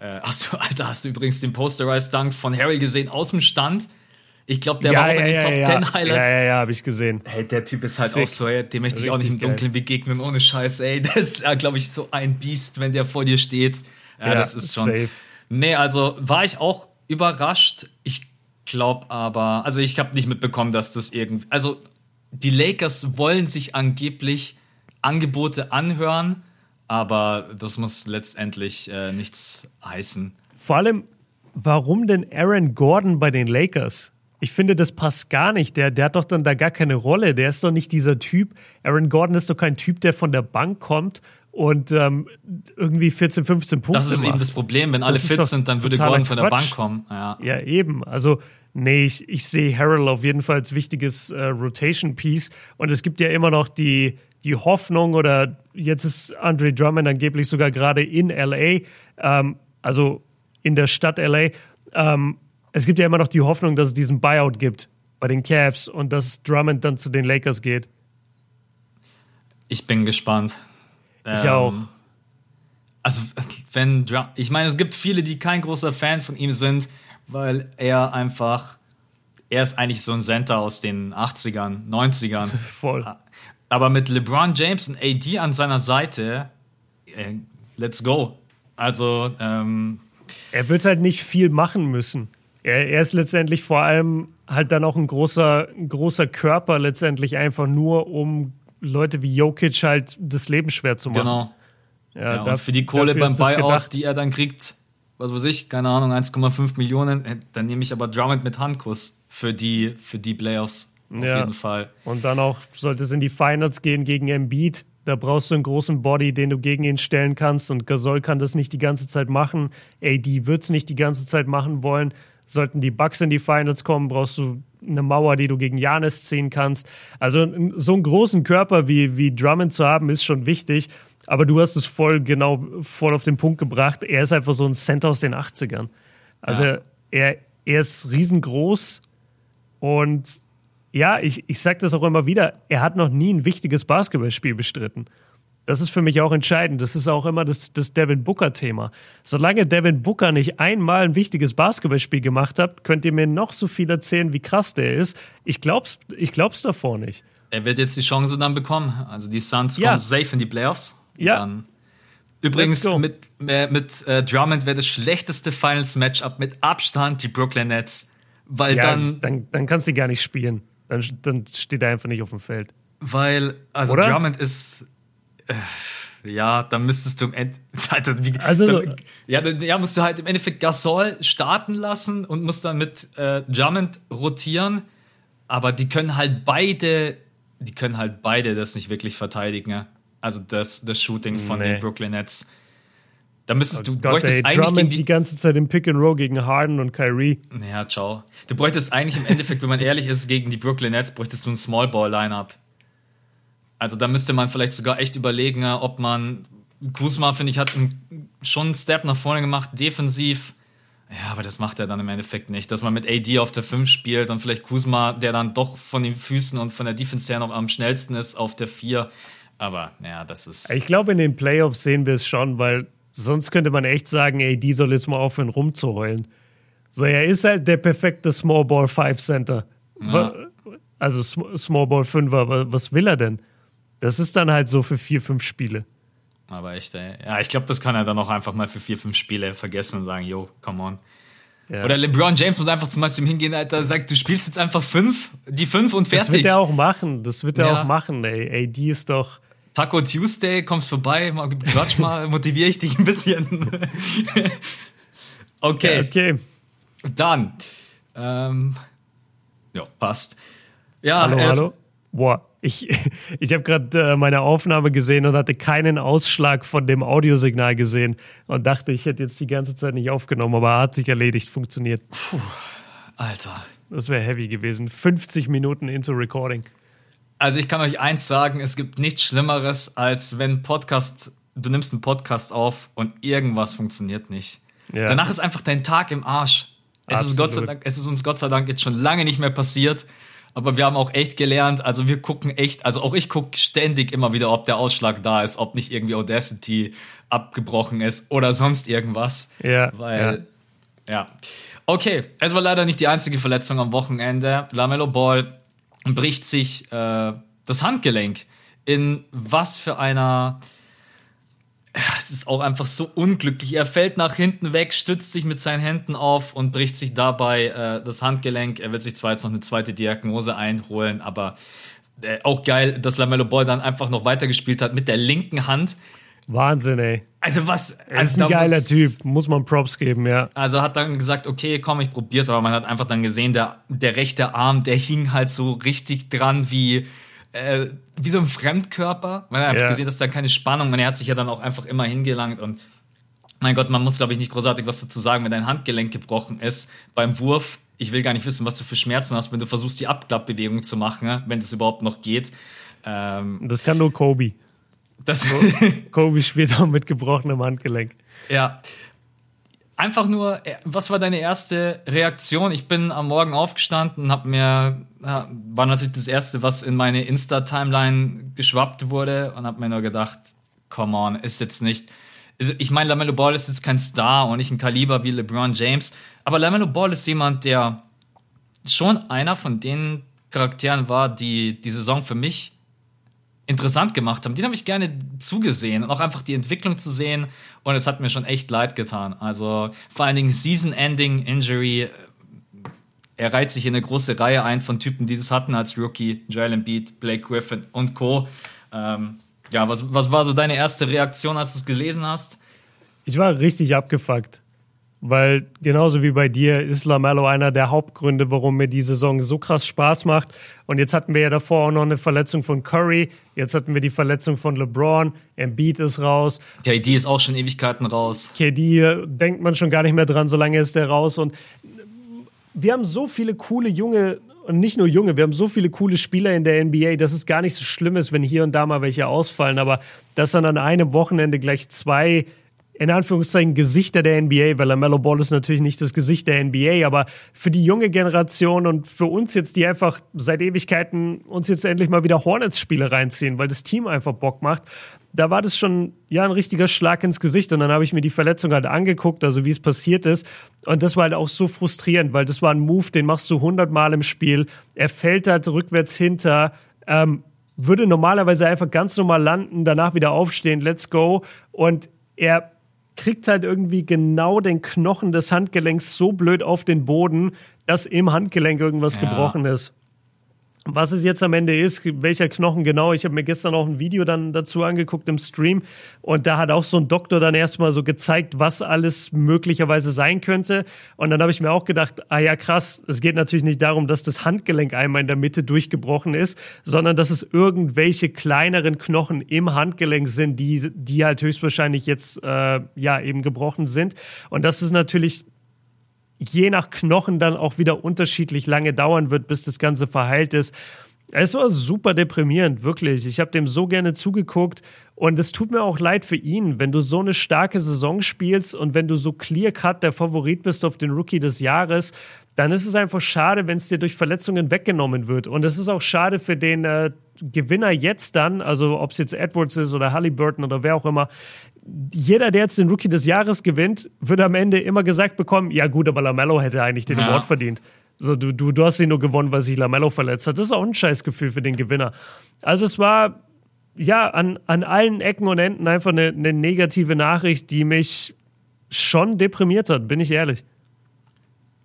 äh, hast du, Alter, hast du übrigens den Posterized Dunk von Harrell gesehen aus dem Stand? Ich glaube, der ja, war auch ja, in den Top ja. 10 Highlights. Ja, ja, ja, habe ich gesehen. Hey, der Typ ist halt Sick. auch so, ey, dem möchte ich Richtig auch nicht im Dunkeln geil. begegnen, ohne Scheiß, ey. Das ist, ja, glaube ich, so ein Biest, wenn der vor dir steht. Ja, das ist schon. Safe. Nee, also war ich auch überrascht. Ich glaube aber, also ich habe nicht mitbekommen, dass das irgendwie, also die Lakers wollen sich angeblich Angebote anhören, aber das muss letztendlich äh, nichts heißen. Vor allem, warum denn Aaron Gordon bei den Lakers? Ich finde, das passt gar nicht. Der, der hat doch dann da gar keine Rolle. Der ist doch nicht dieser Typ. Aaron Gordon ist doch kein Typ, der von der Bank kommt und ähm, irgendwie 14, 15 Punkte Das ist macht. eben das Problem. Wenn das alle fit sind, dann würde Gordon von der Bank kommen. Ja, ja eben. Also Nee, ich, ich sehe Harrell auf jeden Fall als wichtiges äh, Rotation-Piece. Und es gibt ja immer noch die, die Hoffnung, oder jetzt ist Andre Drummond angeblich sogar gerade in LA, ähm, also in der Stadt LA. Ähm, es gibt ja immer noch die Hoffnung, dass es diesen Buyout gibt bei den Cavs und dass Drummond dann zu den Lakers geht. Ich bin gespannt. Ich ähm, auch. Also, wenn Drum ich meine, es gibt viele, die kein großer Fan von ihm sind weil er einfach, er ist eigentlich so ein Center aus den 80ern, 90ern. Voll. Aber mit LeBron James und AD an seiner Seite, äh, let's go. Also, ähm, er wird halt nicht viel machen müssen. Er, er, ist letztendlich vor allem halt dann auch ein großer, ein großer Körper, letztendlich einfach nur, um Leute wie Jokic halt das Leben schwer zu machen. Genau. Ja, ja und für die Kohle beim Buyout, die er dann kriegt, was weiß ich, keine Ahnung, 1,5 Millionen, äh, dann nehme ich aber Drummond mit Handkuss für die, für die Playoffs. Auf ja. jeden Fall. Und dann auch, sollte es in die Finals gehen gegen Embiid, da brauchst du einen großen Body, den du gegen ihn stellen kannst. Und Gasol kann das nicht die ganze Zeit machen. AD wird es nicht die ganze Zeit machen wollen. Sollten die Bucks in die Finals kommen, brauchst du eine Mauer, die du gegen Janis ziehen kannst. Also so einen großen Körper wie, wie Drummond zu haben, ist schon wichtig. Aber du hast es voll genau voll auf den Punkt gebracht. Er ist einfach so ein Center aus den 80ern. Also ja. er, er ist riesengroß und ja, ich, ich sage das auch immer wieder, er hat noch nie ein wichtiges Basketballspiel bestritten. Das ist für mich auch entscheidend. Das ist auch immer das, das Devin Booker-Thema. Solange Devin Booker nicht einmal ein wichtiges Basketballspiel gemacht hat, könnt ihr mir noch so viel erzählen, wie krass der ist. Ich glaub's, ich glaub's davor nicht. Er wird jetzt die Chance dann bekommen. Also die Suns ja. kommen safe in die Playoffs. Ja. Dann, übrigens, mit, äh, mit äh, Drummond wäre das schlechteste Finals-Matchup mit Abstand die Brooklyn Nets. Weil ja, dann, dann. Dann kannst du gar nicht spielen. Dann, dann steht er einfach nicht auf dem Feld. Weil, also Oder? Drummond ist. Äh, ja, dann müsstest du im Endeffekt. also, dann, ja, dann ja, musst du halt im Endeffekt Gasol starten lassen und musst dann mit äh, Drummond rotieren. Aber die können halt beide, die können halt beide das nicht wirklich verteidigen. Ja? Also das, das Shooting von nee. den Brooklyn Nets. Da müsstest oh du Gott, ey, eigentlich gegen die, die ganze Zeit im Pick and Roll gegen Harden und Kyrie. Ja, ciao. Du bräuchtest eigentlich im Endeffekt, wenn man ehrlich ist, gegen die Brooklyn Nets bräuchtest du ein Small Ball Lineup. Also da müsste man vielleicht sogar echt überlegen, ob man Kuzma finde ich hat einen, schon einen Step nach vorne gemacht, defensiv. Ja, aber das macht er dann im Endeffekt nicht. Dass man mit AD auf der 5 spielt und vielleicht Kuzma, der dann doch von den Füßen und von der Defense her noch am schnellsten ist, auf der 4. Aber ja, das ist. Ich glaube, in den Playoffs sehen wir es schon, weil sonst könnte man echt sagen, AD soll jetzt mal aufhören rumzuheulen. So, er ist halt der perfekte Small Ball 5 Center. Ja. Also Small Ball 5er, was will er denn? Das ist dann halt so für vier, fünf Spiele. Aber echt, ey. Ja, ich glaube, das kann er dann auch einfach mal für vier, fünf Spiele vergessen und sagen, yo, come on. Ja. Oder LeBron James muss einfach zum Beispiel hingehen, Alter, sagt, du spielst jetzt einfach fünf, die fünf und fertig. Das wird er auch machen, das wird er ja. auch machen, ey. Ey, die ist doch. Taco Tuesday, kommst vorbei, quatsch mal, motiviere ich dich ein bisschen. okay. Okay. Dann. Ähm, ja, passt. Ja, hallo, hallo. Boah, ich, ich habe gerade äh, meine Aufnahme gesehen und hatte keinen Ausschlag von dem Audiosignal gesehen und dachte, ich hätte jetzt die ganze Zeit nicht aufgenommen, aber hat sich erledigt, funktioniert. Puh, Alter. Das wäre heavy gewesen. 50 Minuten into Recording. Also ich kann euch eins sagen, es gibt nichts Schlimmeres, als wenn Podcast, du nimmst einen Podcast auf und irgendwas funktioniert nicht. Ja. Danach ist einfach dein Tag im Arsch. Es ist, Dank, es ist uns Gott sei Dank jetzt schon lange nicht mehr passiert. Aber wir haben auch echt gelernt, also wir gucken echt, also auch ich gucke ständig immer wieder, ob der Ausschlag da ist, ob nicht irgendwie Audacity abgebrochen ist oder sonst irgendwas. Ja. Weil, ja. ja. Okay, es war leider nicht die einzige Verletzung am Wochenende. Lamello Ball bricht sich äh, das Handgelenk. In was für einer es ist auch einfach so unglücklich. Er fällt nach hinten weg, stützt sich mit seinen Händen auf und bricht sich dabei äh, das Handgelenk. Er wird sich zwar jetzt noch eine zweite Diagnose einholen, aber äh, auch geil, dass Lamello Ball dann einfach noch weitergespielt hat mit der linken Hand. Wahnsinn, ey. Also was? Er ist also ein geiler muss, Typ, muss man Props geben, ja. Also hat dann gesagt, okay, komm, ich probier's, aber man hat einfach dann gesehen, der, der rechte Arm, der hing halt so richtig dran wie äh, wie so ein Fremdkörper. Man hat einfach ja. gesehen, dass da keine Spannung, man, er hat sich ja dann auch einfach immer hingelangt und mein Gott, man muss, glaube ich, nicht großartig was dazu sagen, wenn dein Handgelenk gebrochen ist beim Wurf. Ich will gar nicht wissen, was du für Schmerzen hast, wenn du versuchst, die Abklappbewegung zu machen, wenn das überhaupt noch geht. Ähm, das kann nur Kobe. Das Kobe spielt auch mit gebrochenem Handgelenk. Ja, einfach nur, äh, was war deine erste Reaktion? Ich bin am Morgen aufgestanden und habe mir, war natürlich das erste, was in meine Insta-Timeline geschwappt wurde und habe mir nur gedacht, come on, ist jetzt nicht. Ich meine, Lamello Ball ist jetzt kein Star und nicht ein Kaliber wie LeBron James, aber Lamello Ball ist jemand, der schon einer von den Charakteren war, die die Saison für mich interessant gemacht haben. Den habe ich gerne zugesehen und auch einfach die Entwicklung zu sehen. Und es hat mir schon echt leid getan. Also vor allen Dingen Season-Ending Injury. Äh, er reiht sich in eine große Reihe ein von Typen, die das hatten als Rookie. Joel Embiid, Blake Griffin und Co. Ähm, ja, was, was war so deine erste Reaktion, als du es gelesen hast? Ich war richtig abgefuckt. Weil genauso wie bei dir ist Lamello einer der Hauptgründe, warum mir die Saison so krass Spaß macht. Und jetzt hatten wir ja davor auch noch eine Verletzung von Curry. Jetzt hatten wir die Verletzung von LeBron. Embiid ist raus. KD ist auch schon Ewigkeiten raus. KD denkt man schon gar nicht mehr dran, solange ist der raus. Und wir haben so viele coole junge und nicht nur junge, wir haben so viele coole Spieler in der NBA, dass es gar nicht so schlimm ist, wenn hier und da mal welche ausfallen. Aber dass dann an einem Wochenende gleich zwei in Anführungszeichen Gesichter der NBA, weil LaMelo Ball ist natürlich nicht das Gesicht der NBA, aber für die junge Generation und für uns jetzt, die einfach seit Ewigkeiten uns jetzt endlich mal wieder Hornets-Spiele reinziehen, weil das Team einfach Bock macht, da war das schon ja ein richtiger Schlag ins Gesicht und dann habe ich mir die Verletzung halt angeguckt, also wie es passiert ist und das war halt auch so frustrierend, weil das war ein Move, den machst du hundertmal im Spiel, er fällt halt rückwärts hinter, ähm, würde normalerweise einfach ganz normal landen, danach wieder aufstehen, let's go und er kriegt halt irgendwie genau den Knochen des Handgelenks so blöd auf den Boden, dass im Handgelenk irgendwas ja. gebrochen ist. Was es jetzt am Ende ist, welcher Knochen genau, ich habe mir gestern auch ein Video dann dazu angeguckt im Stream und da hat auch so ein Doktor dann erstmal so gezeigt, was alles möglicherweise sein könnte. Und dann habe ich mir auch gedacht, ah ja krass, es geht natürlich nicht darum, dass das Handgelenk einmal in der Mitte durchgebrochen ist, sondern dass es irgendwelche kleineren Knochen im Handgelenk sind, die, die halt höchstwahrscheinlich jetzt äh, ja eben gebrochen sind. Und das ist natürlich je nach Knochen dann auch wieder unterschiedlich lange dauern wird, bis das Ganze verheilt ist. Es war super deprimierend, wirklich. Ich habe dem so gerne zugeguckt und es tut mir auch leid für ihn, wenn du so eine starke Saison spielst und wenn du so clear-cut der Favorit bist auf den Rookie des Jahres, dann ist es einfach schade, wenn es dir durch Verletzungen weggenommen wird. Und es ist auch schade für den äh, Gewinner jetzt dann, also ob es jetzt Edwards ist oder Halliburton oder wer auch immer. Jeder, der jetzt den Rookie des Jahres gewinnt, wird am Ende immer gesagt bekommen, ja gut, aber Lamello hätte eigentlich den ja. Award verdient. So, du, du, du hast ihn nur gewonnen, weil sich Lamello verletzt hat. Das ist auch ein Scheißgefühl für den Gewinner. Also es war ja an, an allen Ecken und Enden einfach eine, eine negative Nachricht, die mich schon deprimiert hat, bin ich ehrlich.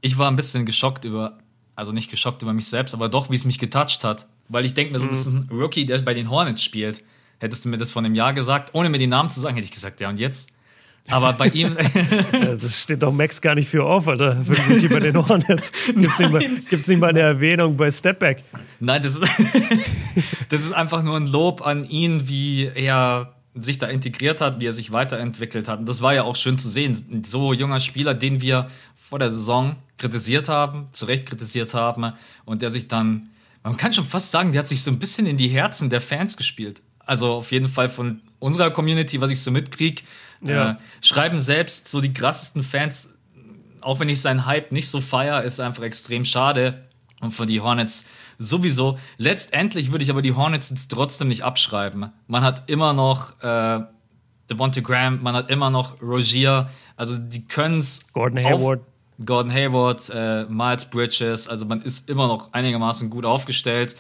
Ich war ein bisschen geschockt über, also nicht geschockt über mich selbst, aber doch, wie es mich getoucht hat. Weil ich denke mir so, mhm. das ist ein Rookie, der bei den Hornets spielt. Hättest du mir das vor einem Jahr gesagt, ohne mir den Namen zu sagen, hätte ich gesagt, ja und jetzt? Aber bei ihm. das steht doch Max gar nicht für auf, Alter. Rookie bei den Hornets. Gibt's nicht, mal, gibt's nicht mal eine Erwähnung bei Stepback. Nein, das ist, das ist einfach nur ein Lob an ihn, wie er sich da integriert hat, wie er sich weiterentwickelt hat. Und das war ja auch schön zu sehen. So junger Spieler, den wir vor der Saison kritisiert haben, zu Recht kritisiert haben, und der sich dann, man kann schon fast sagen, der hat sich so ein bisschen in die Herzen der Fans gespielt. Also auf jeden Fall von unserer Community, was ich so mitkriege, ja. Äh, schreiben selbst so die krassesten Fans, auch wenn ich seinen Hype nicht so feier, ist einfach extrem schade. Und für die Hornets sowieso. Letztendlich würde ich aber die Hornets jetzt trotzdem nicht abschreiben. Man hat immer noch äh, Devonta Graham, man hat immer noch Rogier. Also die können es. Gordon Hayward. Gordon Hayward, äh, Miles Bridges. Also man ist immer noch einigermaßen gut aufgestellt.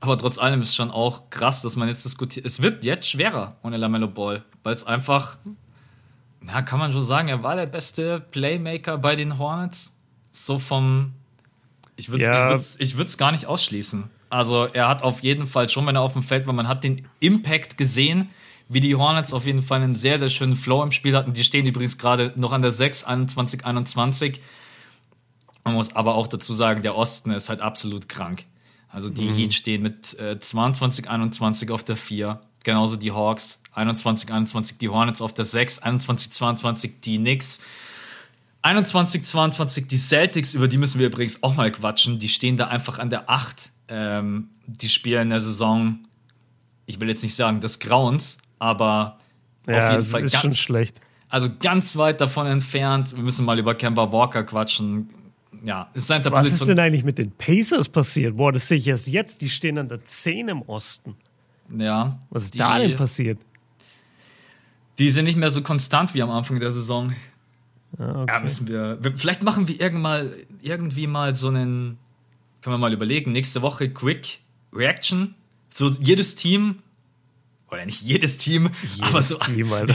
Aber trotz allem ist es schon auch krass, dass man jetzt diskutiert. Es wird jetzt schwerer ohne Lamello Ball, weil es einfach ja, kann man schon sagen, er war der beste Playmaker bei den Hornets. So vom. Ich würde es ja. ich ich gar nicht ausschließen. Also, er hat auf jeden Fall schon, wenn er auf dem Feld war, man hat den Impact gesehen, wie die Hornets auf jeden Fall einen sehr, sehr schönen Flow im Spiel hatten. Die stehen übrigens gerade noch an der 6, 21, 21. Man muss aber auch dazu sagen, der Osten ist halt absolut krank. Also, die mhm. Heat stehen mit äh, 22, 21 auf der 4 genauso die Hawks, 21, 21 die Hornets auf der 6, 21, 22 die Knicks. 21, 22 die Celtics, über die müssen wir übrigens auch mal quatschen. Die stehen da einfach an der 8. Ähm, die spielen in der Saison, ich will jetzt nicht sagen des Grauens, aber ja, auf jeden Fall ist ganz, schon schlecht. Also ganz weit davon entfernt. Wir müssen mal über Kemba Walker quatschen. Ja, ist Was Position. ist denn eigentlich mit den Pacers passiert? Boah, das sehe ich erst jetzt. Die stehen an der 10 im Osten. Ja. Was ist die, da denn passiert? Die sind nicht mehr so konstant wie am Anfang der Saison. Ah, okay. Ja, müssen wir. Vielleicht machen wir irgendwann irgendwie mal so einen. Können wir mal überlegen. Nächste Woche Quick Reaction. So jedes Team oder nicht jedes Team, jedes aber so. Team, Alter.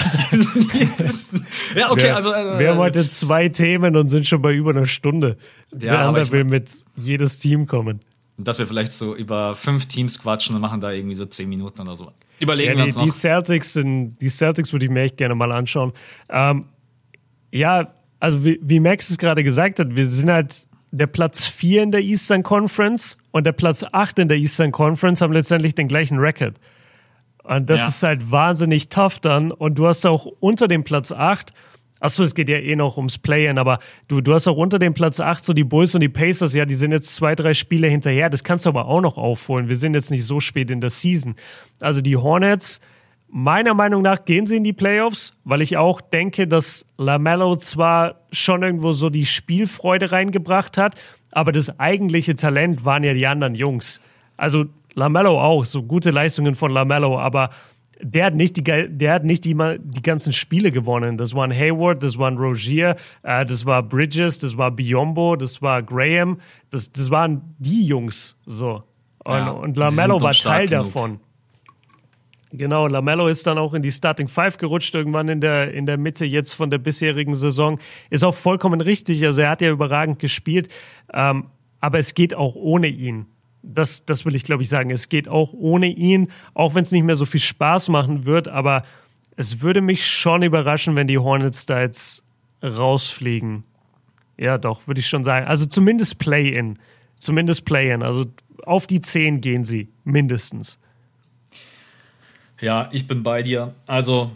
ja, okay, wir, also. Äh, wir haben heute zwei Themen und sind schon bei über einer Stunde. Ja, Der andere will mit jedes Team kommen dass wir vielleicht so über fünf Teams quatschen und machen da irgendwie so zehn Minuten oder so. Überlegen ja, wir uns noch. Die Celtics, sind, die Celtics würde ich mir echt gerne mal anschauen. Ähm, ja, also wie, wie Max es gerade gesagt hat, wir sind halt der Platz 4 in der Eastern Conference und der Platz 8 in der Eastern Conference haben letztendlich den gleichen Record. Und das ja. ist halt wahnsinnig tough dann. Und du hast auch unter dem Platz 8 Achso, es geht ja eh noch ums Play-In, aber du, du hast auch unter dem Platz 8 so die Bulls und die Pacers, ja, die sind jetzt zwei, drei Spiele hinterher. Das kannst du aber auch noch aufholen. Wir sind jetzt nicht so spät in der Season. Also die Hornets, meiner Meinung nach gehen sie in die Playoffs, weil ich auch denke, dass LaMelo zwar schon irgendwo so die Spielfreude reingebracht hat, aber das eigentliche Talent waren ja die anderen Jungs. Also LaMelo auch, so gute Leistungen von LaMelo, aber der hat nicht die, der hat nicht die, die ganzen Spiele gewonnen. Das waren Hayward, das waren Rogier, äh, das war Bridges, das war Biombo, das war Graham. Das, das waren die Jungs so. Und, ja, und Lamello war Teil genug. davon. Genau, Lamello ist dann auch in die Starting Five gerutscht, irgendwann in der, in der Mitte jetzt von der bisherigen Saison. Ist auch vollkommen richtig, also er hat ja überragend gespielt, ähm, aber es geht auch ohne ihn das, das will ich, glaube ich, sagen. Es geht auch ohne ihn, auch wenn es nicht mehr so viel Spaß machen wird, aber es würde mich schon überraschen, wenn die Hornets da jetzt rausfliegen. Ja, doch, würde ich schon sagen. Also zumindest Play-In. Zumindest Play-In. Also auf die 10 gehen sie, mindestens. Ja, ich bin bei dir. Also,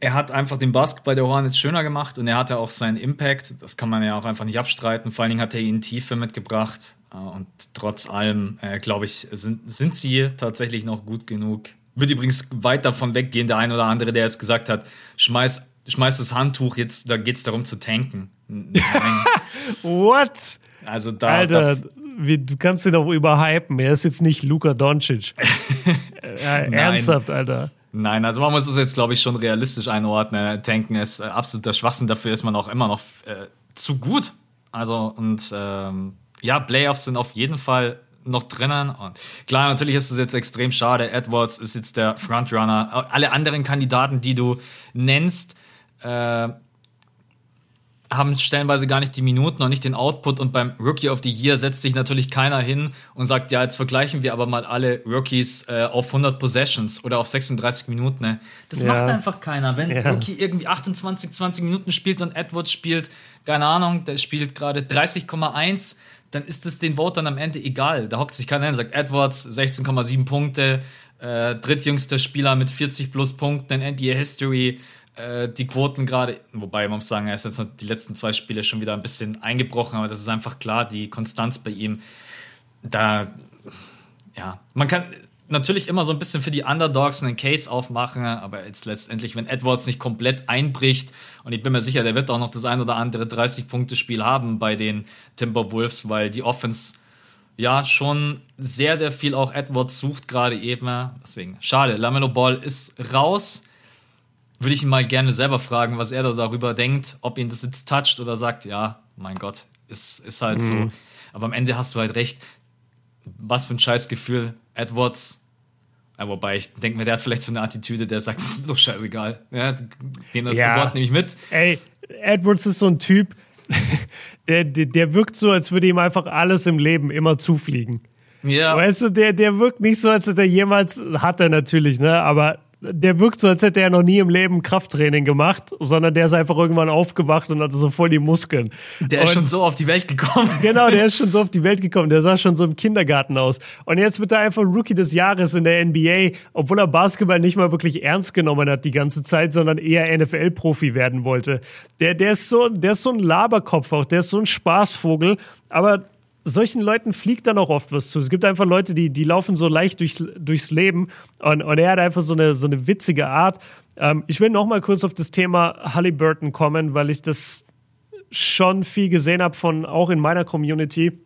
er hat einfach den Basketball der Hornets schöner gemacht und er hatte auch seinen Impact. Das kann man ja auch einfach nicht abstreiten. Vor allen Dingen hat er ihn Tiefe mitgebracht. Äh, und trotz allem, äh, glaube ich, sind, sind sie tatsächlich noch gut genug. Wird übrigens weit davon weggehen, der ein oder andere, der jetzt gesagt hat, schmeiß, schmeiß das Handtuch, jetzt da geht es darum zu tanken. What? Also da. Alter, da, wie, du kannst ihn auch überhypen. Er ist jetzt nicht Luka Doncic. äh, ernsthaft, Alter. Nein, also man muss es jetzt, glaube ich, schon realistisch einordnen. Tanken ist äh, absoluter Schwachsinn, dafür ist man auch immer noch äh, zu gut. Also, und ähm, ja, Playoffs sind auf jeden Fall noch drinnen. Und klar, natürlich ist es jetzt extrem schade. Edwards ist jetzt der Frontrunner. Alle anderen Kandidaten, die du nennst, äh, haben stellenweise gar nicht die Minuten und nicht den Output. Und beim Rookie of the Year setzt sich natürlich keiner hin und sagt, ja, jetzt vergleichen wir aber mal alle Rookies äh, auf 100 Possessions oder auf 36 Minuten. Ne? Das ja. macht einfach keiner. Wenn ja. Rookie irgendwie 28, 20 Minuten spielt und Edwards spielt, keine Ahnung, der spielt gerade 30,1, dann ist es den Votern am Ende egal. Da hockt sich keiner hin und sagt, Edwards 16,7 Punkte, äh, drittjüngster Spieler mit 40 plus Punkten in NBA History, äh, die Quoten gerade, wobei man muss sagen, er ist jetzt die letzten zwei Spiele schon wieder ein bisschen eingebrochen, aber das ist einfach klar, die Konstanz bei ihm, da, ja, man kann natürlich immer so ein bisschen für die Underdogs einen Case aufmachen, aber jetzt letztendlich, wenn Edwards nicht komplett einbricht, und ich bin mir sicher, der wird auch noch das ein oder andere 30-Punkte-Spiel haben bei den Timberwolves, weil die Offense ja schon sehr, sehr viel auch Edwards sucht gerade eben. Deswegen, schade, Lamello Ball ist raus würde ich ihn mal gerne selber fragen, was er da darüber denkt, ob ihn das jetzt toucht oder sagt, ja, mein Gott, ist, ist halt mhm. so. Aber am Ende hast du halt recht. Was für ein Scheißgefühl. Edwards, ja, wobei ich denke mir, der hat vielleicht so eine Attitüde, der sagt, es ist mir doch scheißegal. Ja, den ja. Wort nehme ich mit. Ey, Edwards ist so ein Typ, der, der, der wirkt so, als würde ihm einfach alles im Leben immer zufliegen. Ja. Weißt du, der, der wirkt nicht so, als hätte er jemals, hat er natürlich, ne, aber der wirkt so, als hätte er noch nie im Leben Krafttraining gemacht, sondern der ist einfach irgendwann aufgewacht und hatte so voll die Muskeln. Der und ist schon so auf die Welt gekommen. Genau, der ist schon so auf die Welt gekommen. Der sah schon so im Kindergarten aus. Und jetzt wird er einfach Rookie des Jahres in der NBA, obwohl er Basketball nicht mal wirklich ernst genommen hat die ganze Zeit, sondern eher NFL-Profi werden wollte. Der, der ist so, der ist so ein Laberkopf auch, der ist so ein Spaßvogel. Aber solchen Leuten fliegt dann auch oft was zu. Es gibt einfach Leute, die, die laufen so leicht durchs, durchs Leben und, und er hat einfach so eine, so eine witzige Art. Ähm, ich will noch mal kurz auf das Thema Halliburton kommen, weil ich das schon viel gesehen habe von auch in meiner Community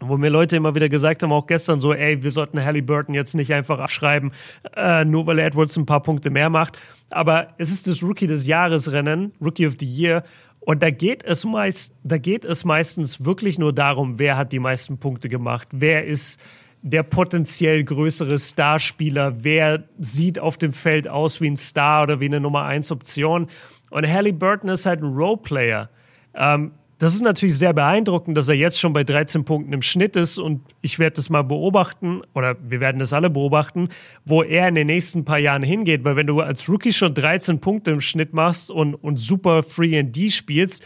wo mir Leute immer wieder gesagt haben, auch gestern so, ey, wir sollten Halliburton jetzt nicht einfach abschreiben, äh, nur weil Edwards ein paar Punkte mehr macht. Aber es ist das Rookie des Jahres Rennen, Rookie of the Year. Und da geht es meist, da geht es meistens wirklich nur darum, wer hat die meisten Punkte gemacht, wer ist der potenziell größere Starspieler, wer sieht auf dem Feld aus wie ein Star oder wie eine Nummer 1 Option. Und Halliburton ist halt ein Roleplayer. Ähm, das ist natürlich sehr beeindruckend, dass er jetzt schon bei 13 Punkten im Schnitt ist und ich werde das mal beobachten oder wir werden das alle beobachten, wo er in den nächsten paar Jahren hingeht, weil wenn du als Rookie schon 13 Punkte im Schnitt machst und, und super Free and D spielst,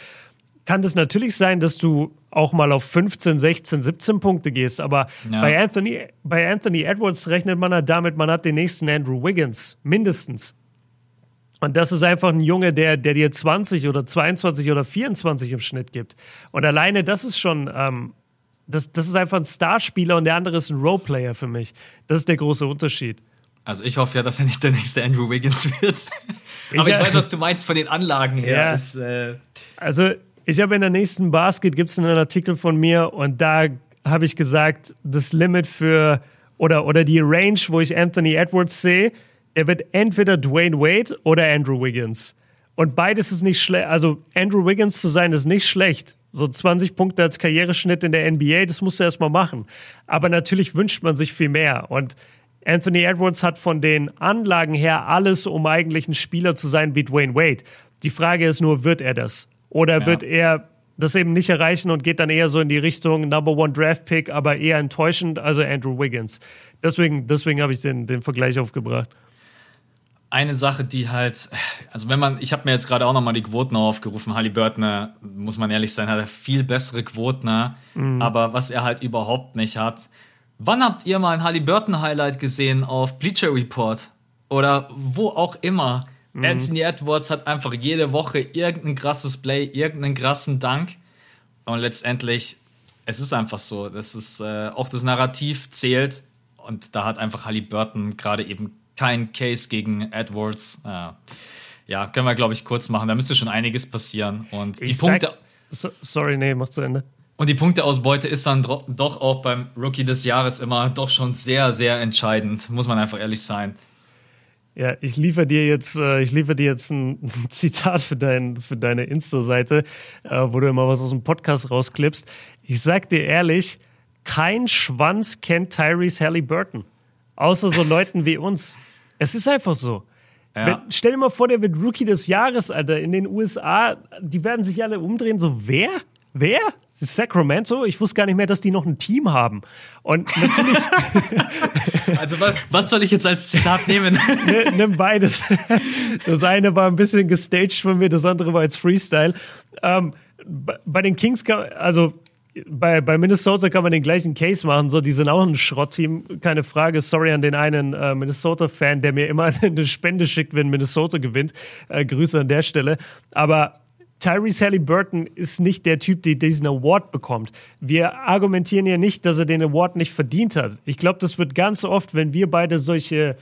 kann das natürlich sein, dass du auch mal auf 15, 16, 17 Punkte gehst, aber ja. bei Anthony bei Anthony Edwards rechnet man halt damit, man hat den nächsten Andrew Wiggins mindestens. Und das ist einfach ein Junge, der, der dir 20 oder 22 oder 24 im Schnitt gibt. Und alleine das ist schon, ähm, das, das ist einfach ein Starspieler und der andere ist ein Roleplayer für mich. Das ist der große Unterschied. Also ich hoffe ja, dass er nicht der nächste Andrew Wiggins wird. Aber ich, ich weiß, was du meinst von den Anlagen her. Ja. Das, äh also ich habe in der nächsten Basket gibt es einen Artikel von mir und da habe ich gesagt, das Limit für oder, oder die Range, wo ich Anthony Edwards sehe, er wird entweder Dwayne Wade oder Andrew Wiggins. Und beides ist nicht schlecht. Also Andrew Wiggins zu sein ist nicht schlecht. So 20 Punkte als Karriereschnitt in der NBA, das musst du erstmal machen. Aber natürlich wünscht man sich viel mehr. Und Anthony Edwards hat von den Anlagen her alles, um eigentlich ein Spieler zu sein wie Dwayne Wade. Die Frage ist nur, wird er das? Oder ja. wird er das eben nicht erreichen und geht dann eher so in die Richtung Number One Draft Pick, aber eher enttäuschend, also Andrew Wiggins. Deswegen, deswegen habe ich den, den Vergleich aufgebracht eine Sache, die halt, also wenn man, ich habe mir jetzt gerade auch nochmal die Quoten aufgerufen, Halliburton, muss man ehrlich sein, hat er viel bessere Quoten, mhm. aber was er halt überhaupt nicht hat. Wann habt ihr mal ein Halliburton-Highlight gesehen auf Bleacher Report? Oder wo auch immer? Mhm. Anthony Edwards hat einfach jede Woche irgendein krasses Play, irgendeinen krassen Dank. Und letztendlich, es ist einfach so. Das ist äh, auch das Narrativ zählt. Und da hat einfach Halliburton gerade eben kein Case gegen Edwards. Äh, ja, können wir, glaube ich, kurz machen. Da müsste schon einiges passieren. Und ich die Punkte. So, sorry, nee, mach zu Ende. Und die Punkteausbeute ist dann doch auch beim Rookie des Jahres immer doch schon sehr, sehr entscheidend, muss man einfach ehrlich sein. Ja, ich liefere dir jetzt, äh, ich liefere dir jetzt ein Zitat für, dein, für deine Insta-Seite, äh, wo du immer was aus dem Podcast rausklippst. Ich sag dir ehrlich, kein Schwanz kennt Tyrese Halliburton. Außer so Leuten wie uns. Es ist einfach so. Ja. Wenn, stell dir mal vor, der wird Rookie des Jahres, Alter. In den USA, die werden sich alle umdrehen. So, wer? Wer? Sacramento? Ich wusste gar nicht mehr, dass die noch ein Team haben. Und natürlich. also, was soll ich jetzt als Zitat nehmen? Nimm beides. Das eine war ein bisschen gestaged von mir, das andere war als Freestyle. Ähm, bei den Kings, also bei, bei Minnesota kann man den gleichen Case machen. So, die sind auch ein Schrottteam, keine Frage. Sorry an den einen äh, Minnesota-Fan, der mir immer eine Spende schickt, wenn Minnesota gewinnt. Äh, Grüße an der Stelle. Aber Tyrese Halliburton ist nicht der Typ, der diesen Award bekommt. Wir argumentieren ja nicht, dass er den Award nicht verdient hat. Ich glaube, das wird ganz oft, wenn wir beide solche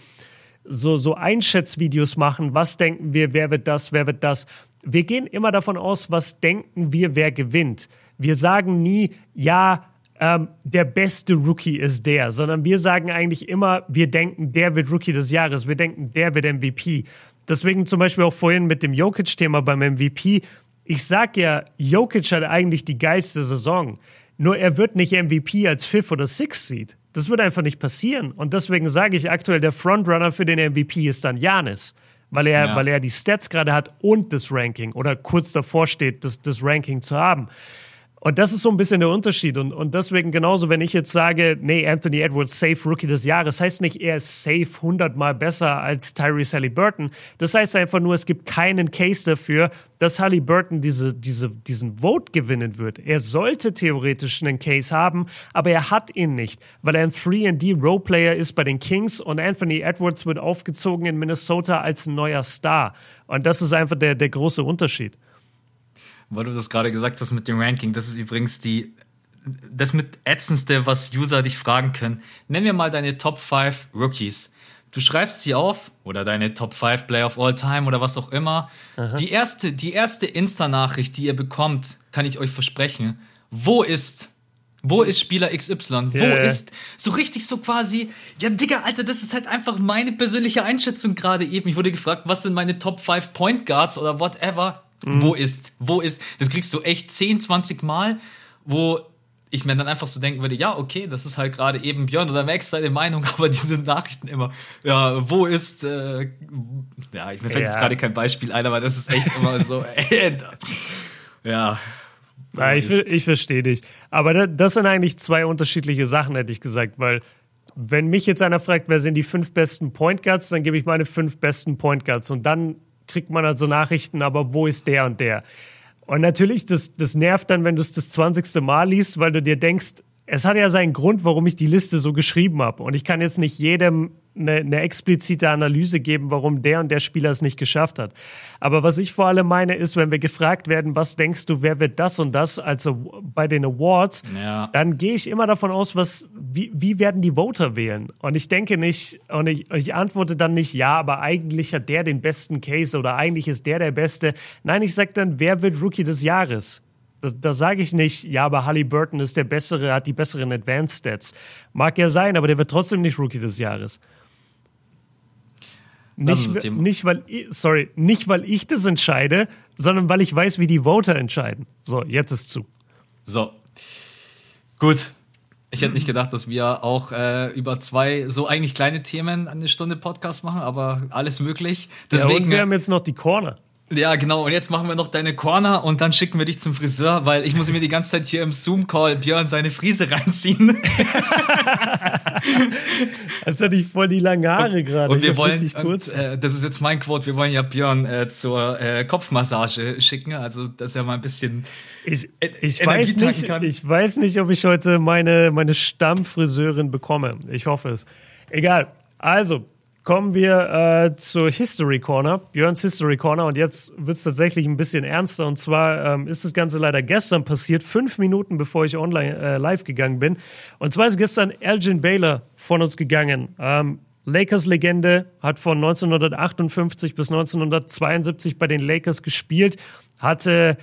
so, so Einschätzvideos machen, was denken wir, wer wird das, wer wird das. Wir gehen immer davon aus, was denken wir, wer gewinnt. Wir sagen nie, ja, ähm, der beste Rookie ist der, sondern wir sagen eigentlich immer, wir denken, der wird Rookie des Jahres, wir denken, der wird MVP. Deswegen zum Beispiel auch vorhin mit dem Jokic-Thema beim MVP. Ich sag ja, Jokic hat eigentlich die geilste Saison. Nur er wird nicht MVP als Fifth oder Sixth Seed. Das wird einfach nicht passieren. Und deswegen sage ich aktuell, der Frontrunner für den MVP ist dann Janis. Weil er, ja. weil er die Stats gerade hat und das Ranking oder kurz davor steht, das, das Ranking zu haben. Und das ist so ein bisschen der Unterschied. Und, und deswegen genauso, wenn ich jetzt sage, nee, Anthony Edwards safe Rookie des Jahres, heißt nicht, er ist safe hundertmal besser als Tyrese Halliburton. Das heißt einfach nur, es gibt keinen Case dafür, dass Halliburton diese, diese, diesen Vote gewinnen wird. Er sollte theoretisch einen Case haben, aber er hat ihn nicht, weil er ein 3D-Roleplayer ist bei den Kings und Anthony Edwards wird aufgezogen in Minnesota als neuer Star. Und das ist einfach der, der große Unterschied weil du das gerade gesagt hast mit dem Ranking. Das ist übrigens die, das mit ätzendste, was User dich fragen können. Nenn mir mal deine Top 5 Rookies. Du schreibst sie auf oder deine Top 5 Player of All Time oder was auch immer. Die erste, die erste Insta-Nachricht, die ihr bekommt, kann ich euch versprechen. Wo ist wo ist Spieler XY? Wo yeah. ist so richtig so quasi, ja, Digga, Alter, das ist halt einfach meine persönliche Einschätzung gerade eben. Ich wurde gefragt, was sind meine Top 5 Point Guards oder whatever. Mhm. Wo ist, wo ist, das kriegst du echt 10, 20 Mal, wo ich mir dann einfach so denken würde, ja, okay, das ist halt gerade eben Björn oder Max seine Meinung, aber diese Nachrichten immer, ja, wo ist, äh, ja, mir fällt ja. jetzt gerade kein Beispiel ein, aber das ist echt immer so, äh, ja. ja ich, ich verstehe dich. Aber das sind eigentlich zwei unterschiedliche Sachen, hätte ich gesagt, weil wenn mich jetzt einer fragt, wer sind die fünf besten Point Guards, dann gebe ich meine fünf besten Point Guards und dann kriegt man also Nachrichten, aber wo ist der und der? Und natürlich, das, das nervt dann, wenn du es das 20. Mal liest, weil du dir denkst, es hat ja seinen Grund, warum ich die Liste so geschrieben habe. Und ich kann jetzt nicht jedem eine, eine explizite Analyse geben, warum der und der Spieler es nicht geschafft hat. Aber was ich vor allem meine, ist, wenn wir gefragt werden, was denkst du, wer wird das und das, also bei den Awards, ja. dann gehe ich immer davon aus, was, wie, wie werden die Voter wählen? Und ich denke nicht, und ich, ich antworte dann nicht, ja, aber eigentlich hat der den besten Case oder eigentlich ist der der Beste. Nein, ich sage dann, wer wird Rookie des Jahres? Da, sage ich nicht, ja, aber Halliburton ist der bessere, hat die besseren Advanced Stats. Mag ja sein, aber der wird trotzdem nicht Rookie des Jahres. Nicht, nicht, weil, sorry, nicht weil ich das entscheide, sondern weil ich weiß, wie die Voter entscheiden. So, jetzt ist zu. So. Gut. Ich hätte nicht gedacht, dass wir auch äh, über zwei so eigentlich kleine Themen eine Stunde Podcast machen, aber alles möglich. Deswegen, ja, und wir haben jetzt noch die Corner. Ja, genau. Und jetzt machen wir noch deine Corner und dann schicken wir dich zum Friseur, weil ich muss mir die ganze Zeit hier im Zoom-Call Björn seine Friese reinziehen. Als hätte ich voll die langen Haare gerade. Und wir wollen, kurz. Und, äh, das ist jetzt mein Quote, wir wollen ja Björn äh, zur äh, Kopfmassage schicken, also dass er mal ein bisschen ich, ich weiß nicht, kann. Ich weiß nicht, ob ich heute meine, meine Stammfriseurin bekomme. Ich hoffe es. Egal. Also, kommen wir äh, zur History Corner, Björns History Corner. Und jetzt wird es tatsächlich ein bisschen ernster. Und zwar ähm, ist das Ganze leider gestern passiert, fünf Minuten bevor ich online äh, live gegangen bin. Und zwar ist gestern Elgin Baylor von uns gegangen. Ähm, Lakers-Legende, hat von 1958 bis 1972 bei den Lakers gespielt, hatte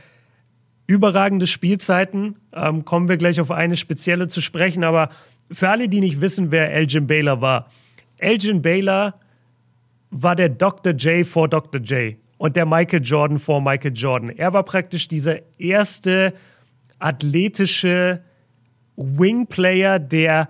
überragende Spielzeiten. Ähm, kommen wir gleich auf eine spezielle zu sprechen. Aber für alle, die nicht wissen, wer Elgin Baylor war. Elgin Baylor war der Dr. J vor Dr. J und der Michael Jordan vor Michael Jordan. Er war praktisch dieser erste athletische Wing-Player, der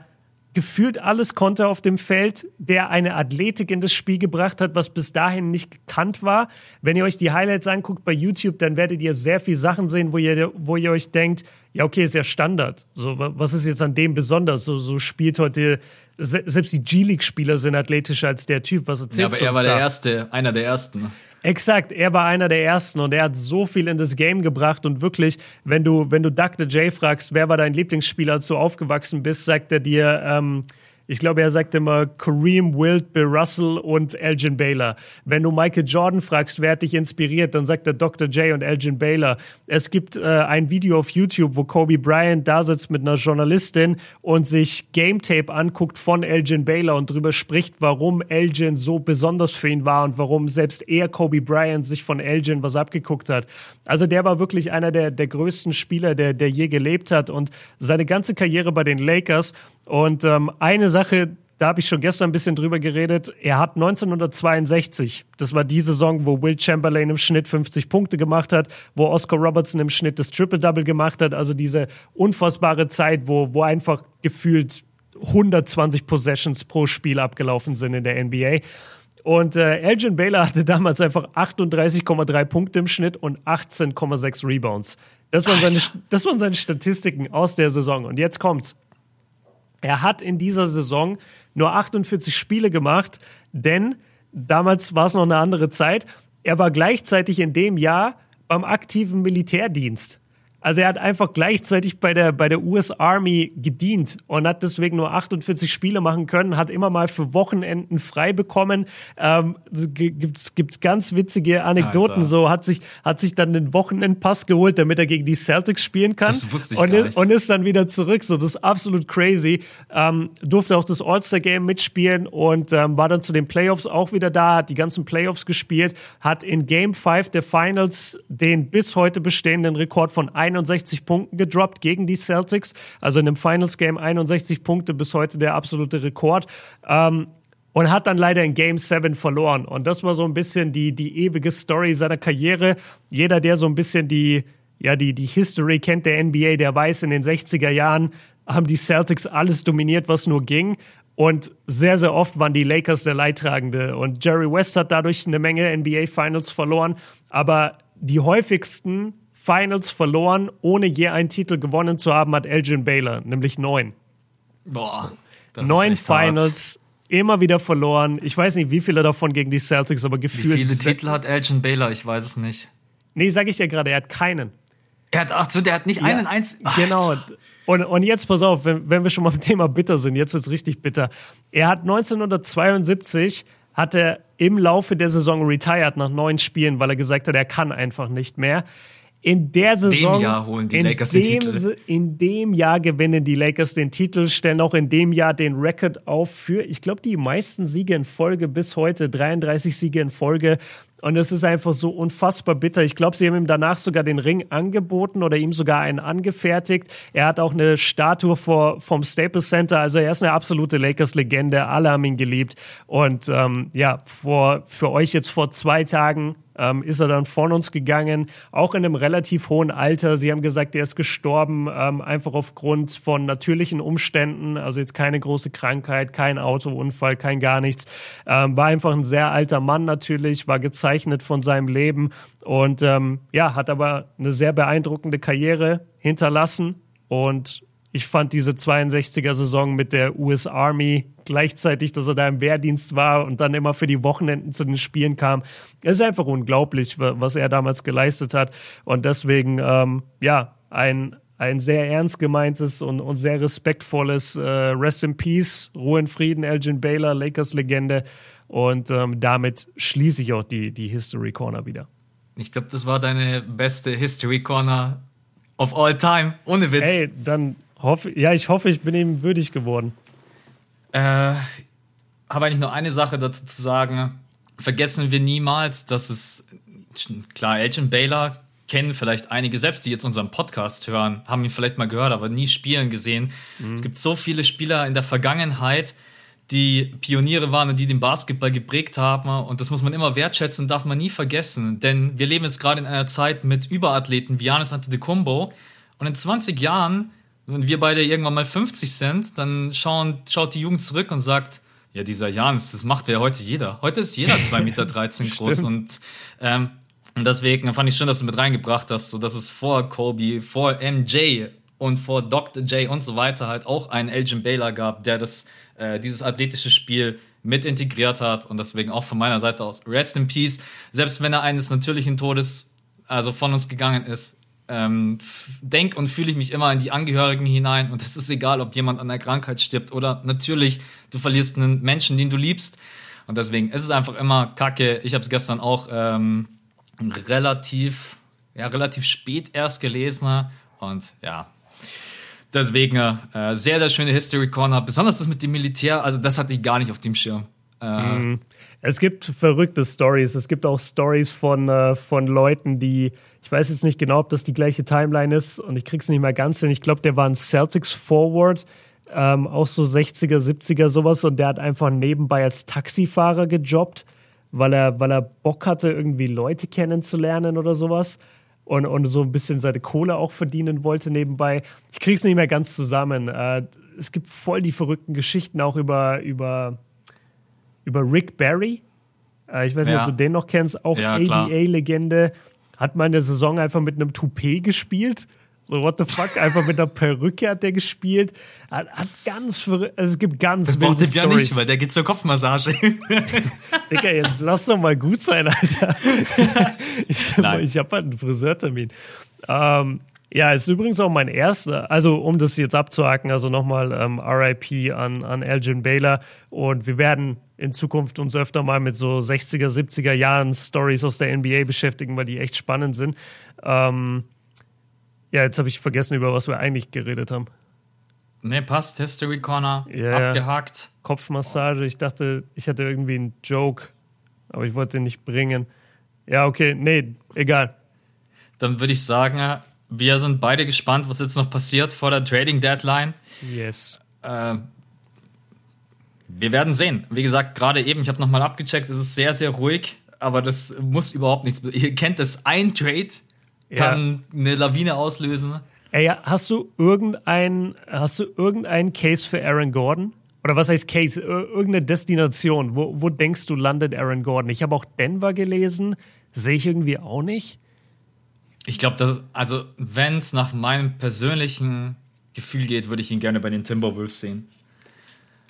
gefühlt alles konnte auf dem Feld, der eine Athletik in das Spiel gebracht hat, was bis dahin nicht gekannt war. Wenn ihr euch die Highlights anguckt bei YouTube, dann werdet ihr sehr viel Sachen sehen, wo ihr, wo ihr euch denkt, ja, okay, ist ja Standard. So, was ist jetzt an dem besonders? So, so spielt heute, selbst die G-League-Spieler sind athletischer als der Typ. Was erzählst ja, aber er war da? der Erste, einer der Ersten. Exakt, er war einer der ersten und er hat so viel in das Game gebracht und wirklich, wenn du, wenn du Dr. J fragst, wer war dein Lieblingsspieler, als du aufgewachsen bist, sagt er dir, ähm, ich glaube, er sagt immer Kareem, Wilt, Bill Russell und Elgin Baylor. Wenn du Michael Jordan fragst, wer hat dich inspiriert, dann sagt er Dr. J und Elgin Baylor. Es gibt äh, ein Video auf YouTube, wo Kobe Bryant da sitzt mit einer Journalistin und sich Game Tape anguckt von Elgin Baylor und darüber spricht, warum Elgin so besonders für ihn war und warum selbst er, Kobe Bryant, sich von Elgin was abgeguckt hat. Also der war wirklich einer der, der größten Spieler, der, der je gelebt hat und seine ganze Karriere bei den Lakers und ähm, eine Sache, da habe ich schon gestern ein bisschen drüber geredet. Er hat 1962, das war die Saison, wo Will Chamberlain im Schnitt 50 Punkte gemacht hat, wo Oscar Robertson im Schnitt das Triple-Double gemacht hat. Also diese unfassbare Zeit, wo, wo einfach gefühlt 120 Possessions pro Spiel abgelaufen sind in der NBA. Und äh, Elgin Baylor hatte damals einfach 38,3 Punkte im Schnitt und 18,6 Rebounds. Das waren, seine, das waren seine Statistiken aus der Saison. Und jetzt kommt's. Er hat in dieser Saison nur 48 Spiele gemacht, denn damals war es noch eine andere Zeit. Er war gleichzeitig in dem Jahr beim aktiven Militärdienst. Also er hat einfach gleichzeitig bei der, bei der US Army gedient und hat deswegen nur 48 Spiele machen können, hat immer mal für Wochenenden frei bekommen. Ähm, gibt's, gibt's ganz witzige Anekdoten Alter. so, hat sich, hat sich dann den Wochenendpass geholt, damit er gegen die Celtics spielen kann. Das wusste ich und, gar nicht. und ist dann wieder zurück. So, das ist absolut crazy. Ähm, durfte auch das All-Star-Game mitspielen und ähm, war dann zu den Playoffs auch wieder da, hat die ganzen Playoffs gespielt, hat in Game 5 der Finals den bis heute bestehenden Rekord von 61 Punkten gedroppt gegen die Celtics. Also in dem Finals Game 61 Punkte bis heute der absolute Rekord. Ähm, und hat dann leider in Game 7 verloren. Und das war so ein bisschen die, die ewige Story seiner Karriere. Jeder, der so ein bisschen die, ja, die, die History kennt der NBA, der weiß, in den 60er Jahren haben die Celtics alles dominiert, was nur ging. Und sehr, sehr oft waren die Lakers der Leidtragende. Und Jerry West hat dadurch eine Menge NBA Finals verloren. Aber die häufigsten Finals verloren, ohne je einen Titel gewonnen zu haben, hat Elgin Baylor, nämlich neun. Boah. Neun Finals, hart. immer wieder verloren. Ich weiß nicht, wie viele davon gegen die Celtics, aber gefühlt. Wie viele Titel hat Elgin Baylor? Ich weiß es nicht. Nee, sag ich ja gerade, er hat keinen. Er hat, ach so, der hat nicht ja, einen einzigen. Genau. Und, und jetzt pass auf, wenn, wenn wir schon mal beim Thema bitter sind, jetzt wird's richtig bitter. Er hat 1972 hat er im Laufe der Saison retired nach neun Spielen, weil er gesagt hat, er kann einfach nicht mehr. In der Saison, dem Jahr holen die Lakers dem, den Titel. In dem Jahr gewinnen die Lakers den Titel, stellen auch in dem Jahr den Rekord auf für, ich glaube, die meisten Siege in Folge bis heute, 33 Siege in Folge. Und es ist einfach so unfassbar bitter. Ich glaube, sie haben ihm danach sogar den Ring angeboten oder ihm sogar einen angefertigt. Er hat auch eine Statue vor, vom Staples Center. Also er ist eine absolute Lakers-Legende. Alle haben ihn geliebt. Und ähm, ja, vor, für euch jetzt vor zwei Tagen ähm, ist er dann von uns gegangen, auch in einem relativ hohen Alter. Sie haben gesagt, er ist gestorben, ähm, einfach aufgrund von natürlichen Umständen, also jetzt keine große Krankheit, kein Autounfall, kein gar nichts. Ähm, war einfach ein sehr alter Mann natürlich, war gezeichnet von seinem Leben und ähm, ja, hat aber eine sehr beeindruckende Karriere hinterlassen und ich fand diese 62er Saison mit der US Army gleichzeitig, dass er da im Wehrdienst war und dann immer für die Wochenenden zu den Spielen kam. Es ist einfach unglaublich, was er damals geleistet hat. Und deswegen, ähm, ja, ein, ein sehr ernst gemeintes und, und sehr respektvolles äh, Rest in Peace, Ruhe in Frieden, Elgin Baylor, Lakers-Legende. Und ähm, damit schließe ich auch die, die History Corner wieder. Ich glaube, das war deine beste History Corner of all time. Ohne Witz. Ey, dann hoffe ja, ich hoffe, ich bin ihm würdig geworden. Äh, habe eigentlich nur eine Sache dazu zu sagen. Vergessen wir niemals, dass es klar, Elgin Baylor kennen vielleicht einige selbst, die jetzt unseren Podcast hören, haben ihn vielleicht mal gehört, aber nie spielen gesehen. Mhm. Es gibt so viele Spieler in der Vergangenheit, die Pioniere waren und die den Basketball geprägt haben. Und das muss man immer wertschätzen, darf man nie vergessen. Denn wir leben jetzt gerade in einer Zeit mit Überathleten wie Janis Antetokounmpo. Und in 20 Jahren, wenn wir beide irgendwann mal 50 sind, dann schauen, schaut die Jugend zurück und sagt, ja, dieser Janis, das macht ja heute jeder. Heute ist jeder 2,13 Meter groß. und, ähm, und deswegen fand ich schön, dass du mit reingebracht hast, so dass es vor Kobe, vor MJ und vor Dr. J und so weiter halt auch einen Elgin Baylor gab, der das, äh, dieses athletische Spiel mit integriert hat und deswegen auch von meiner Seite aus Rest in Peace. Selbst wenn er eines natürlichen Todes also von uns gegangen ist, ähm, denk und fühle ich mich immer in die Angehörigen hinein und es ist egal, ob jemand an der Krankheit stirbt oder natürlich du verlierst einen Menschen, den du liebst und deswegen ist es einfach immer Kacke. Ich habe es gestern auch ähm, relativ ja relativ spät erst gelesen und ja Deswegen äh, sehr, sehr schöne History Corner. Besonders das mit dem Militär, also das hatte ich gar nicht auf dem Schirm. Äh, mhm. es gibt verrückte Stories. Es gibt auch Stories von, äh, von Leuten, die, ich weiß jetzt nicht genau, ob das die gleiche Timeline ist und ich krieg's nicht mehr ganz hin. Ich glaube, der war ein Celtics Forward, ähm, auch so 60er, 70er sowas und der hat einfach nebenbei als Taxifahrer gejobbt, weil er, weil er Bock hatte, irgendwie Leute kennenzulernen oder sowas und, und so ein bisschen seine Kohle auch verdienen wollte nebenbei. Ich krieg's nicht mehr ganz zusammen. Äh, es gibt voll die verrückten Geschichten auch über, über, über Rick Barry. Äh, ich weiß nicht, ja. ob du den noch kennst. Auch ja, ABA-Legende. Hat mal in der Saison einfach mit einem Toupet gespielt. So, what the fuck? Einfach mit einer Perücke hat der gespielt. Hat, hat ganz. Also es gibt ganz das Stories. ja nicht, weil der geht zur Kopfmassage. Digga, jetzt lass doch mal gut sein, Alter. ich ich habe halt einen Friseurtermin. Ähm, ja, ist übrigens auch mein erster. Also, um das jetzt abzuhaken, also nochmal ähm, RIP an, an Elgin Baylor. Und wir werden in Zukunft uns öfter mal mit so 60er, 70er Jahren Stories aus der NBA beschäftigen, weil die echt spannend sind. Ähm, ja, jetzt habe ich vergessen, über was wir eigentlich geredet haben. Ne, passt. History Corner. Yeah. Abgehakt. Kopfmassage. Ich dachte, ich hatte irgendwie einen Joke, aber ich wollte den nicht bringen. Ja, okay. Nee, egal. Dann würde ich sagen, wir sind beide gespannt, was jetzt noch passiert vor der Trading Deadline. Yes. Äh, wir werden sehen. Wie gesagt, gerade eben, ich habe nochmal abgecheckt, es ist sehr, sehr ruhig, aber das muss überhaupt nichts. Ihr kennt das, ein Trade kann ja. eine Lawine auslösen. Ey, hast du irgendein, hast du irgendeinen Case für Aaron Gordon? Oder was heißt Case? Irgendeine Destination. Wo, wo denkst du, landet Aaron Gordon? Ich habe auch Denver gelesen. Sehe ich irgendwie auch nicht. Ich glaube, dass, also, wenn es nach meinem persönlichen Gefühl geht, würde ich ihn gerne bei den Timberwolves sehen.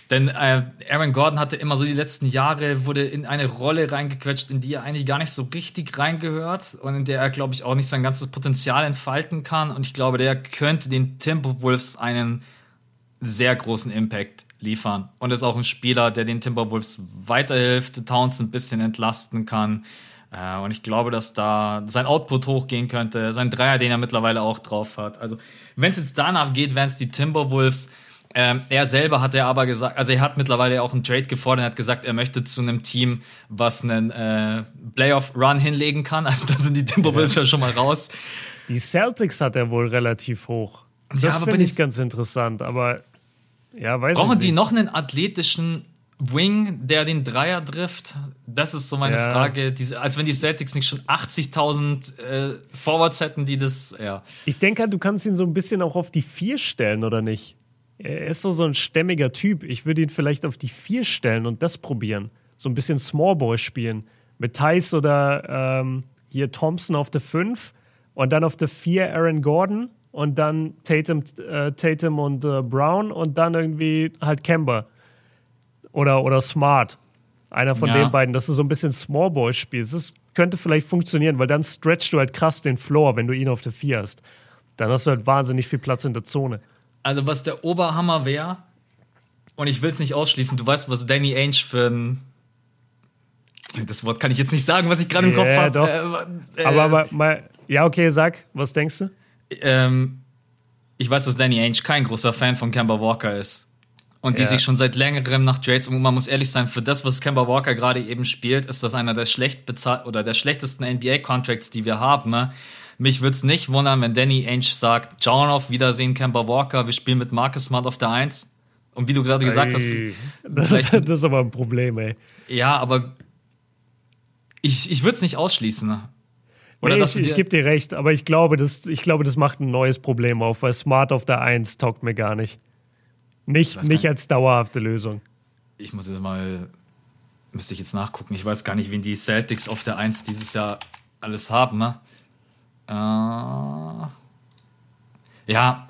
Denn äh, Aaron Gordon hatte immer so die letzten Jahre, wurde in eine Rolle reingequetscht, in die er eigentlich gar nicht so richtig reingehört und in der er, glaube ich, auch nicht sein ganzes Potenzial entfalten kann. Und ich glaube, der könnte den Timberwolves einen sehr großen Impact liefern. Und ist auch ein Spieler, der den Timberwolves weiterhilft, Towns ein bisschen entlasten kann. Äh, und ich glaube, dass da sein Output hochgehen könnte, sein Dreier, den er mittlerweile auch drauf hat. Also, wenn es jetzt danach geht, wären es die Timberwolves. Ähm, er selber hat er aber gesagt, also er hat mittlerweile auch einen Trade gefordert, er hat gesagt, er möchte zu einem Team, was einen äh, Playoff-Run hinlegen kann. Also da sind die Timberwolves ja schon mal raus. Die Celtics hat er wohl relativ hoch. Das ja, finde ich ganz interessant, aber ja, weiß Brauchen die noch einen athletischen Wing, der den Dreier trifft? Das ist so meine ja. Frage. Diese, als wenn die Celtics nicht schon 80.000 äh, Forwards hätten, die das, ja. Ich denke, du kannst ihn so ein bisschen auch auf die Vier stellen, oder nicht? er ist so, so ein stämmiger Typ. Ich würde ihn vielleicht auf die vier stellen und das probieren. So ein bisschen Smallball spielen. Mit Thais oder ähm, hier Thompson auf der fünf und dann auf der vier Aaron Gordon und dann Tatum, äh, Tatum und äh, Brown und dann irgendwie halt Kemba. Oder, oder Smart. Einer von ja. den beiden, dass du so ein bisschen Smallball spielst. Das könnte vielleicht funktionieren, weil dann stretchst du halt krass den Floor, wenn du ihn auf der vier hast. Dann hast du halt wahnsinnig viel Platz in der Zone. Also, was der Oberhammer wäre, und ich will es nicht ausschließen, du weißt, was Danny Ainge für ein Das Wort kann ich jetzt nicht sagen, was ich gerade im ja, Kopf habe. Äh, äh, aber mal, mal, ja, okay, sag, was denkst du? Ähm, ich weiß, dass Danny Ainge kein großer Fan von Kemba Walker ist. Und die ja. sich schon seit längerem nach Trades, und man muss ehrlich sein, für das, was Kemba Walker gerade eben spielt, ist das einer der schlecht bezahlt oder der schlechtesten NBA-Contracts, die wir haben. Mich würde es nicht wundern, wenn Danny Ainge sagt, ciao auf Wiedersehen, Kemba Walker, wir spielen mit Marcus Smart auf der Eins. Und wie du gerade gesagt hast, das ist, das ist aber ein Problem, ey. Ja, aber ich, ich würde es nicht ausschließen. Oder nee, ich, ich gebe dir recht, aber ich glaube, das, ich glaube, das macht ein neues Problem auf, weil Smart auf der Eins taugt mir gar nicht. Nicht, nicht als dauerhafte Lösung. Ich muss jetzt mal, müsste ich jetzt nachgucken. Ich weiß gar nicht, wen die Celtics auf der Eins dieses Jahr alles haben. Ne? Äh, ja,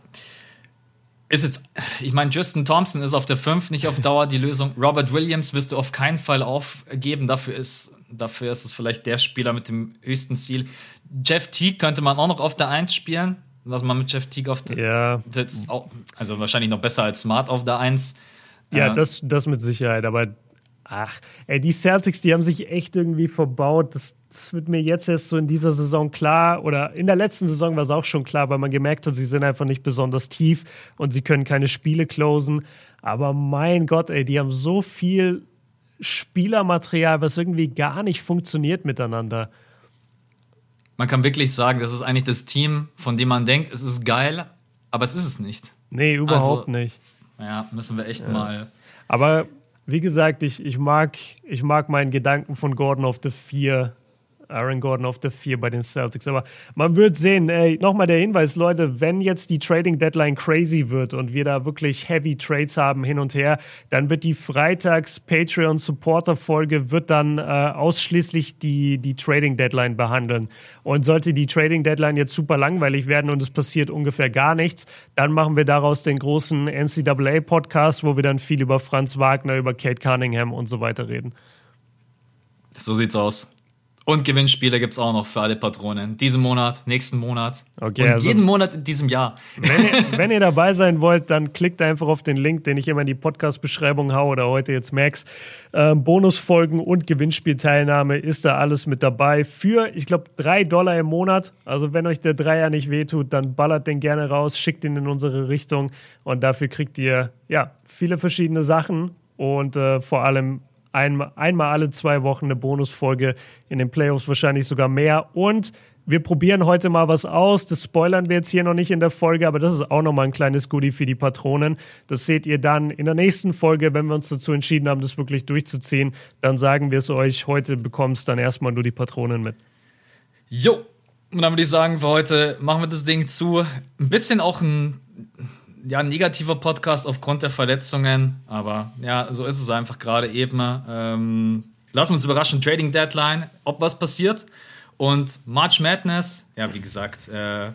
ist jetzt, ich meine, Justin Thompson ist auf der 5 nicht auf Dauer die Lösung. Robert Williams wirst du auf keinen Fall aufgeben. Dafür ist, dafür ist es vielleicht der Spieler mit dem höchsten Ziel. Jeff Teague könnte man auch noch auf der 1 spielen. Was man mit Jeff Teague auf der ja. Auch, also wahrscheinlich noch besser als Smart auf der 1. Ja, äh, das, das mit Sicherheit, aber ach, ey, die Celtics, die haben sich echt irgendwie verbaut. Das, das wird mir jetzt erst so in dieser Saison klar oder in der letzten Saison war es auch schon klar, weil man gemerkt hat, sie sind einfach nicht besonders tief und sie können keine Spiele closen. Aber mein Gott, ey, die haben so viel Spielermaterial, was irgendwie gar nicht funktioniert miteinander. Man kann wirklich sagen, das ist eigentlich das Team, von dem man denkt, es ist geil, aber es ist es nicht. Nee, überhaupt also, nicht. Ja, müssen wir echt ja. mal. Aber wie gesagt, ich, ich, mag, ich mag meinen Gedanken von Gordon auf der 4 Aaron Gordon auf der 4 bei den Celtics. Aber man wird sehen, ey, nochmal der Hinweis, Leute, wenn jetzt die Trading Deadline crazy wird und wir da wirklich heavy Trades haben hin und her, dann wird die Freitags Patreon Supporter Folge wird dann äh, ausschließlich die, die Trading Deadline behandeln. Und sollte die Trading Deadline jetzt super langweilig werden und es passiert ungefähr gar nichts, dann machen wir daraus den großen NCAA Podcast, wo wir dann viel über Franz Wagner, über Kate Cunningham und so weiter reden. So sieht's aus. Und Gewinnspiele gibt es auch noch für alle Patronen. Diesen Monat, nächsten Monat. Okay, und also jeden Monat in diesem Jahr. Wenn ihr, wenn ihr, dabei sein wollt, dann klickt einfach auf den Link, den ich immer in die Podcast-Beschreibung haue oder heute jetzt Max. Ähm, Bonusfolgen und Gewinnspielteilnahme ist da alles mit dabei. Für, ich glaube, drei Dollar im Monat. Also wenn euch der Dreier nicht wehtut, dann ballert den gerne raus, schickt ihn in unsere Richtung. Und dafür kriegt ihr ja viele verschiedene Sachen und äh, vor allem ein, einmal alle zwei Wochen eine Bonusfolge, in den Playoffs wahrscheinlich sogar mehr. Und wir probieren heute mal was aus. Das spoilern wir jetzt hier noch nicht in der Folge, aber das ist auch nochmal ein kleines Goodie für die Patronen. Das seht ihr dann in der nächsten Folge, wenn wir uns dazu entschieden haben, das wirklich durchzuziehen. Dann sagen wir es euch. Heute bekommst dann erstmal nur die Patronen mit. Jo, und dann würde ich sagen, für heute machen wir das Ding zu. Ein bisschen auch ein ja, negativer Podcast aufgrund der Verletzungen, aber ja, so ist es einfach gerade eben. Ähm, lassen wir uns überraschen, Trading Deadline, ob was passiert. Und March Madness, ja, wie gesagt, äh,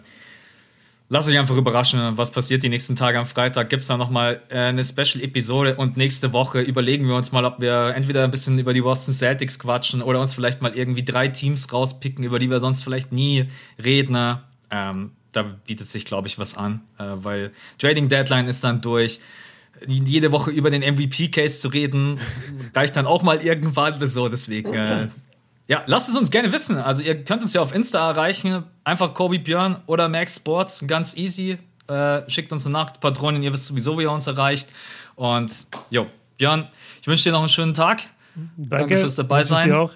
lasst euch einfach überraschen, was passiert die nächsten Tage am Freitag. Gibt es da nochmal äh, eine Special-Episode und nächste Woche überlegen wir uns mal, ob wir entweder ein bisschen über die Boston Celtics quatschen oder uns vielleicht mal irgendwie drei Teams rauspicken, über die wir sonst vielleicht nie reden. Ähm, da bietet sich, glaube ich, was an, äh, weil Trading Deadline ist dann durch. Jede Woche über den MVP-Case zu reden, reicht dann auch mal irgendwann so. Deswegen, äh, ja, lasst es uns gerne wissen. Also, ihr könnt uns ja auf Insta erreichen. Einfach Kobe Björn oder Max Sports, ganz easy. Äh, schickt uns eine Nachricht, Patronin, ihr wisst sowieso, wie ihr uns erreicht. Und, jo, Björn, ich wünsche dir noch einen schönen Tag. Danke, Danke fürs dabei sein. Dir auch.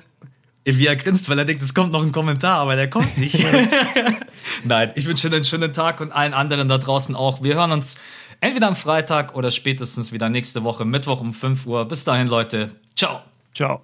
Wie grinst, weil er denkt, es kommt noch ein Kommentar, aber der kommt nicht. Nein, ich wünsche einen schönen Tag und allen anderen da draußen auch. Wir hören uns entweder am Freitag oder spätestens wieder nächste Woche Mittwoch um 5 Uhr. Bis dahin, Leute. Ciao. Ciao.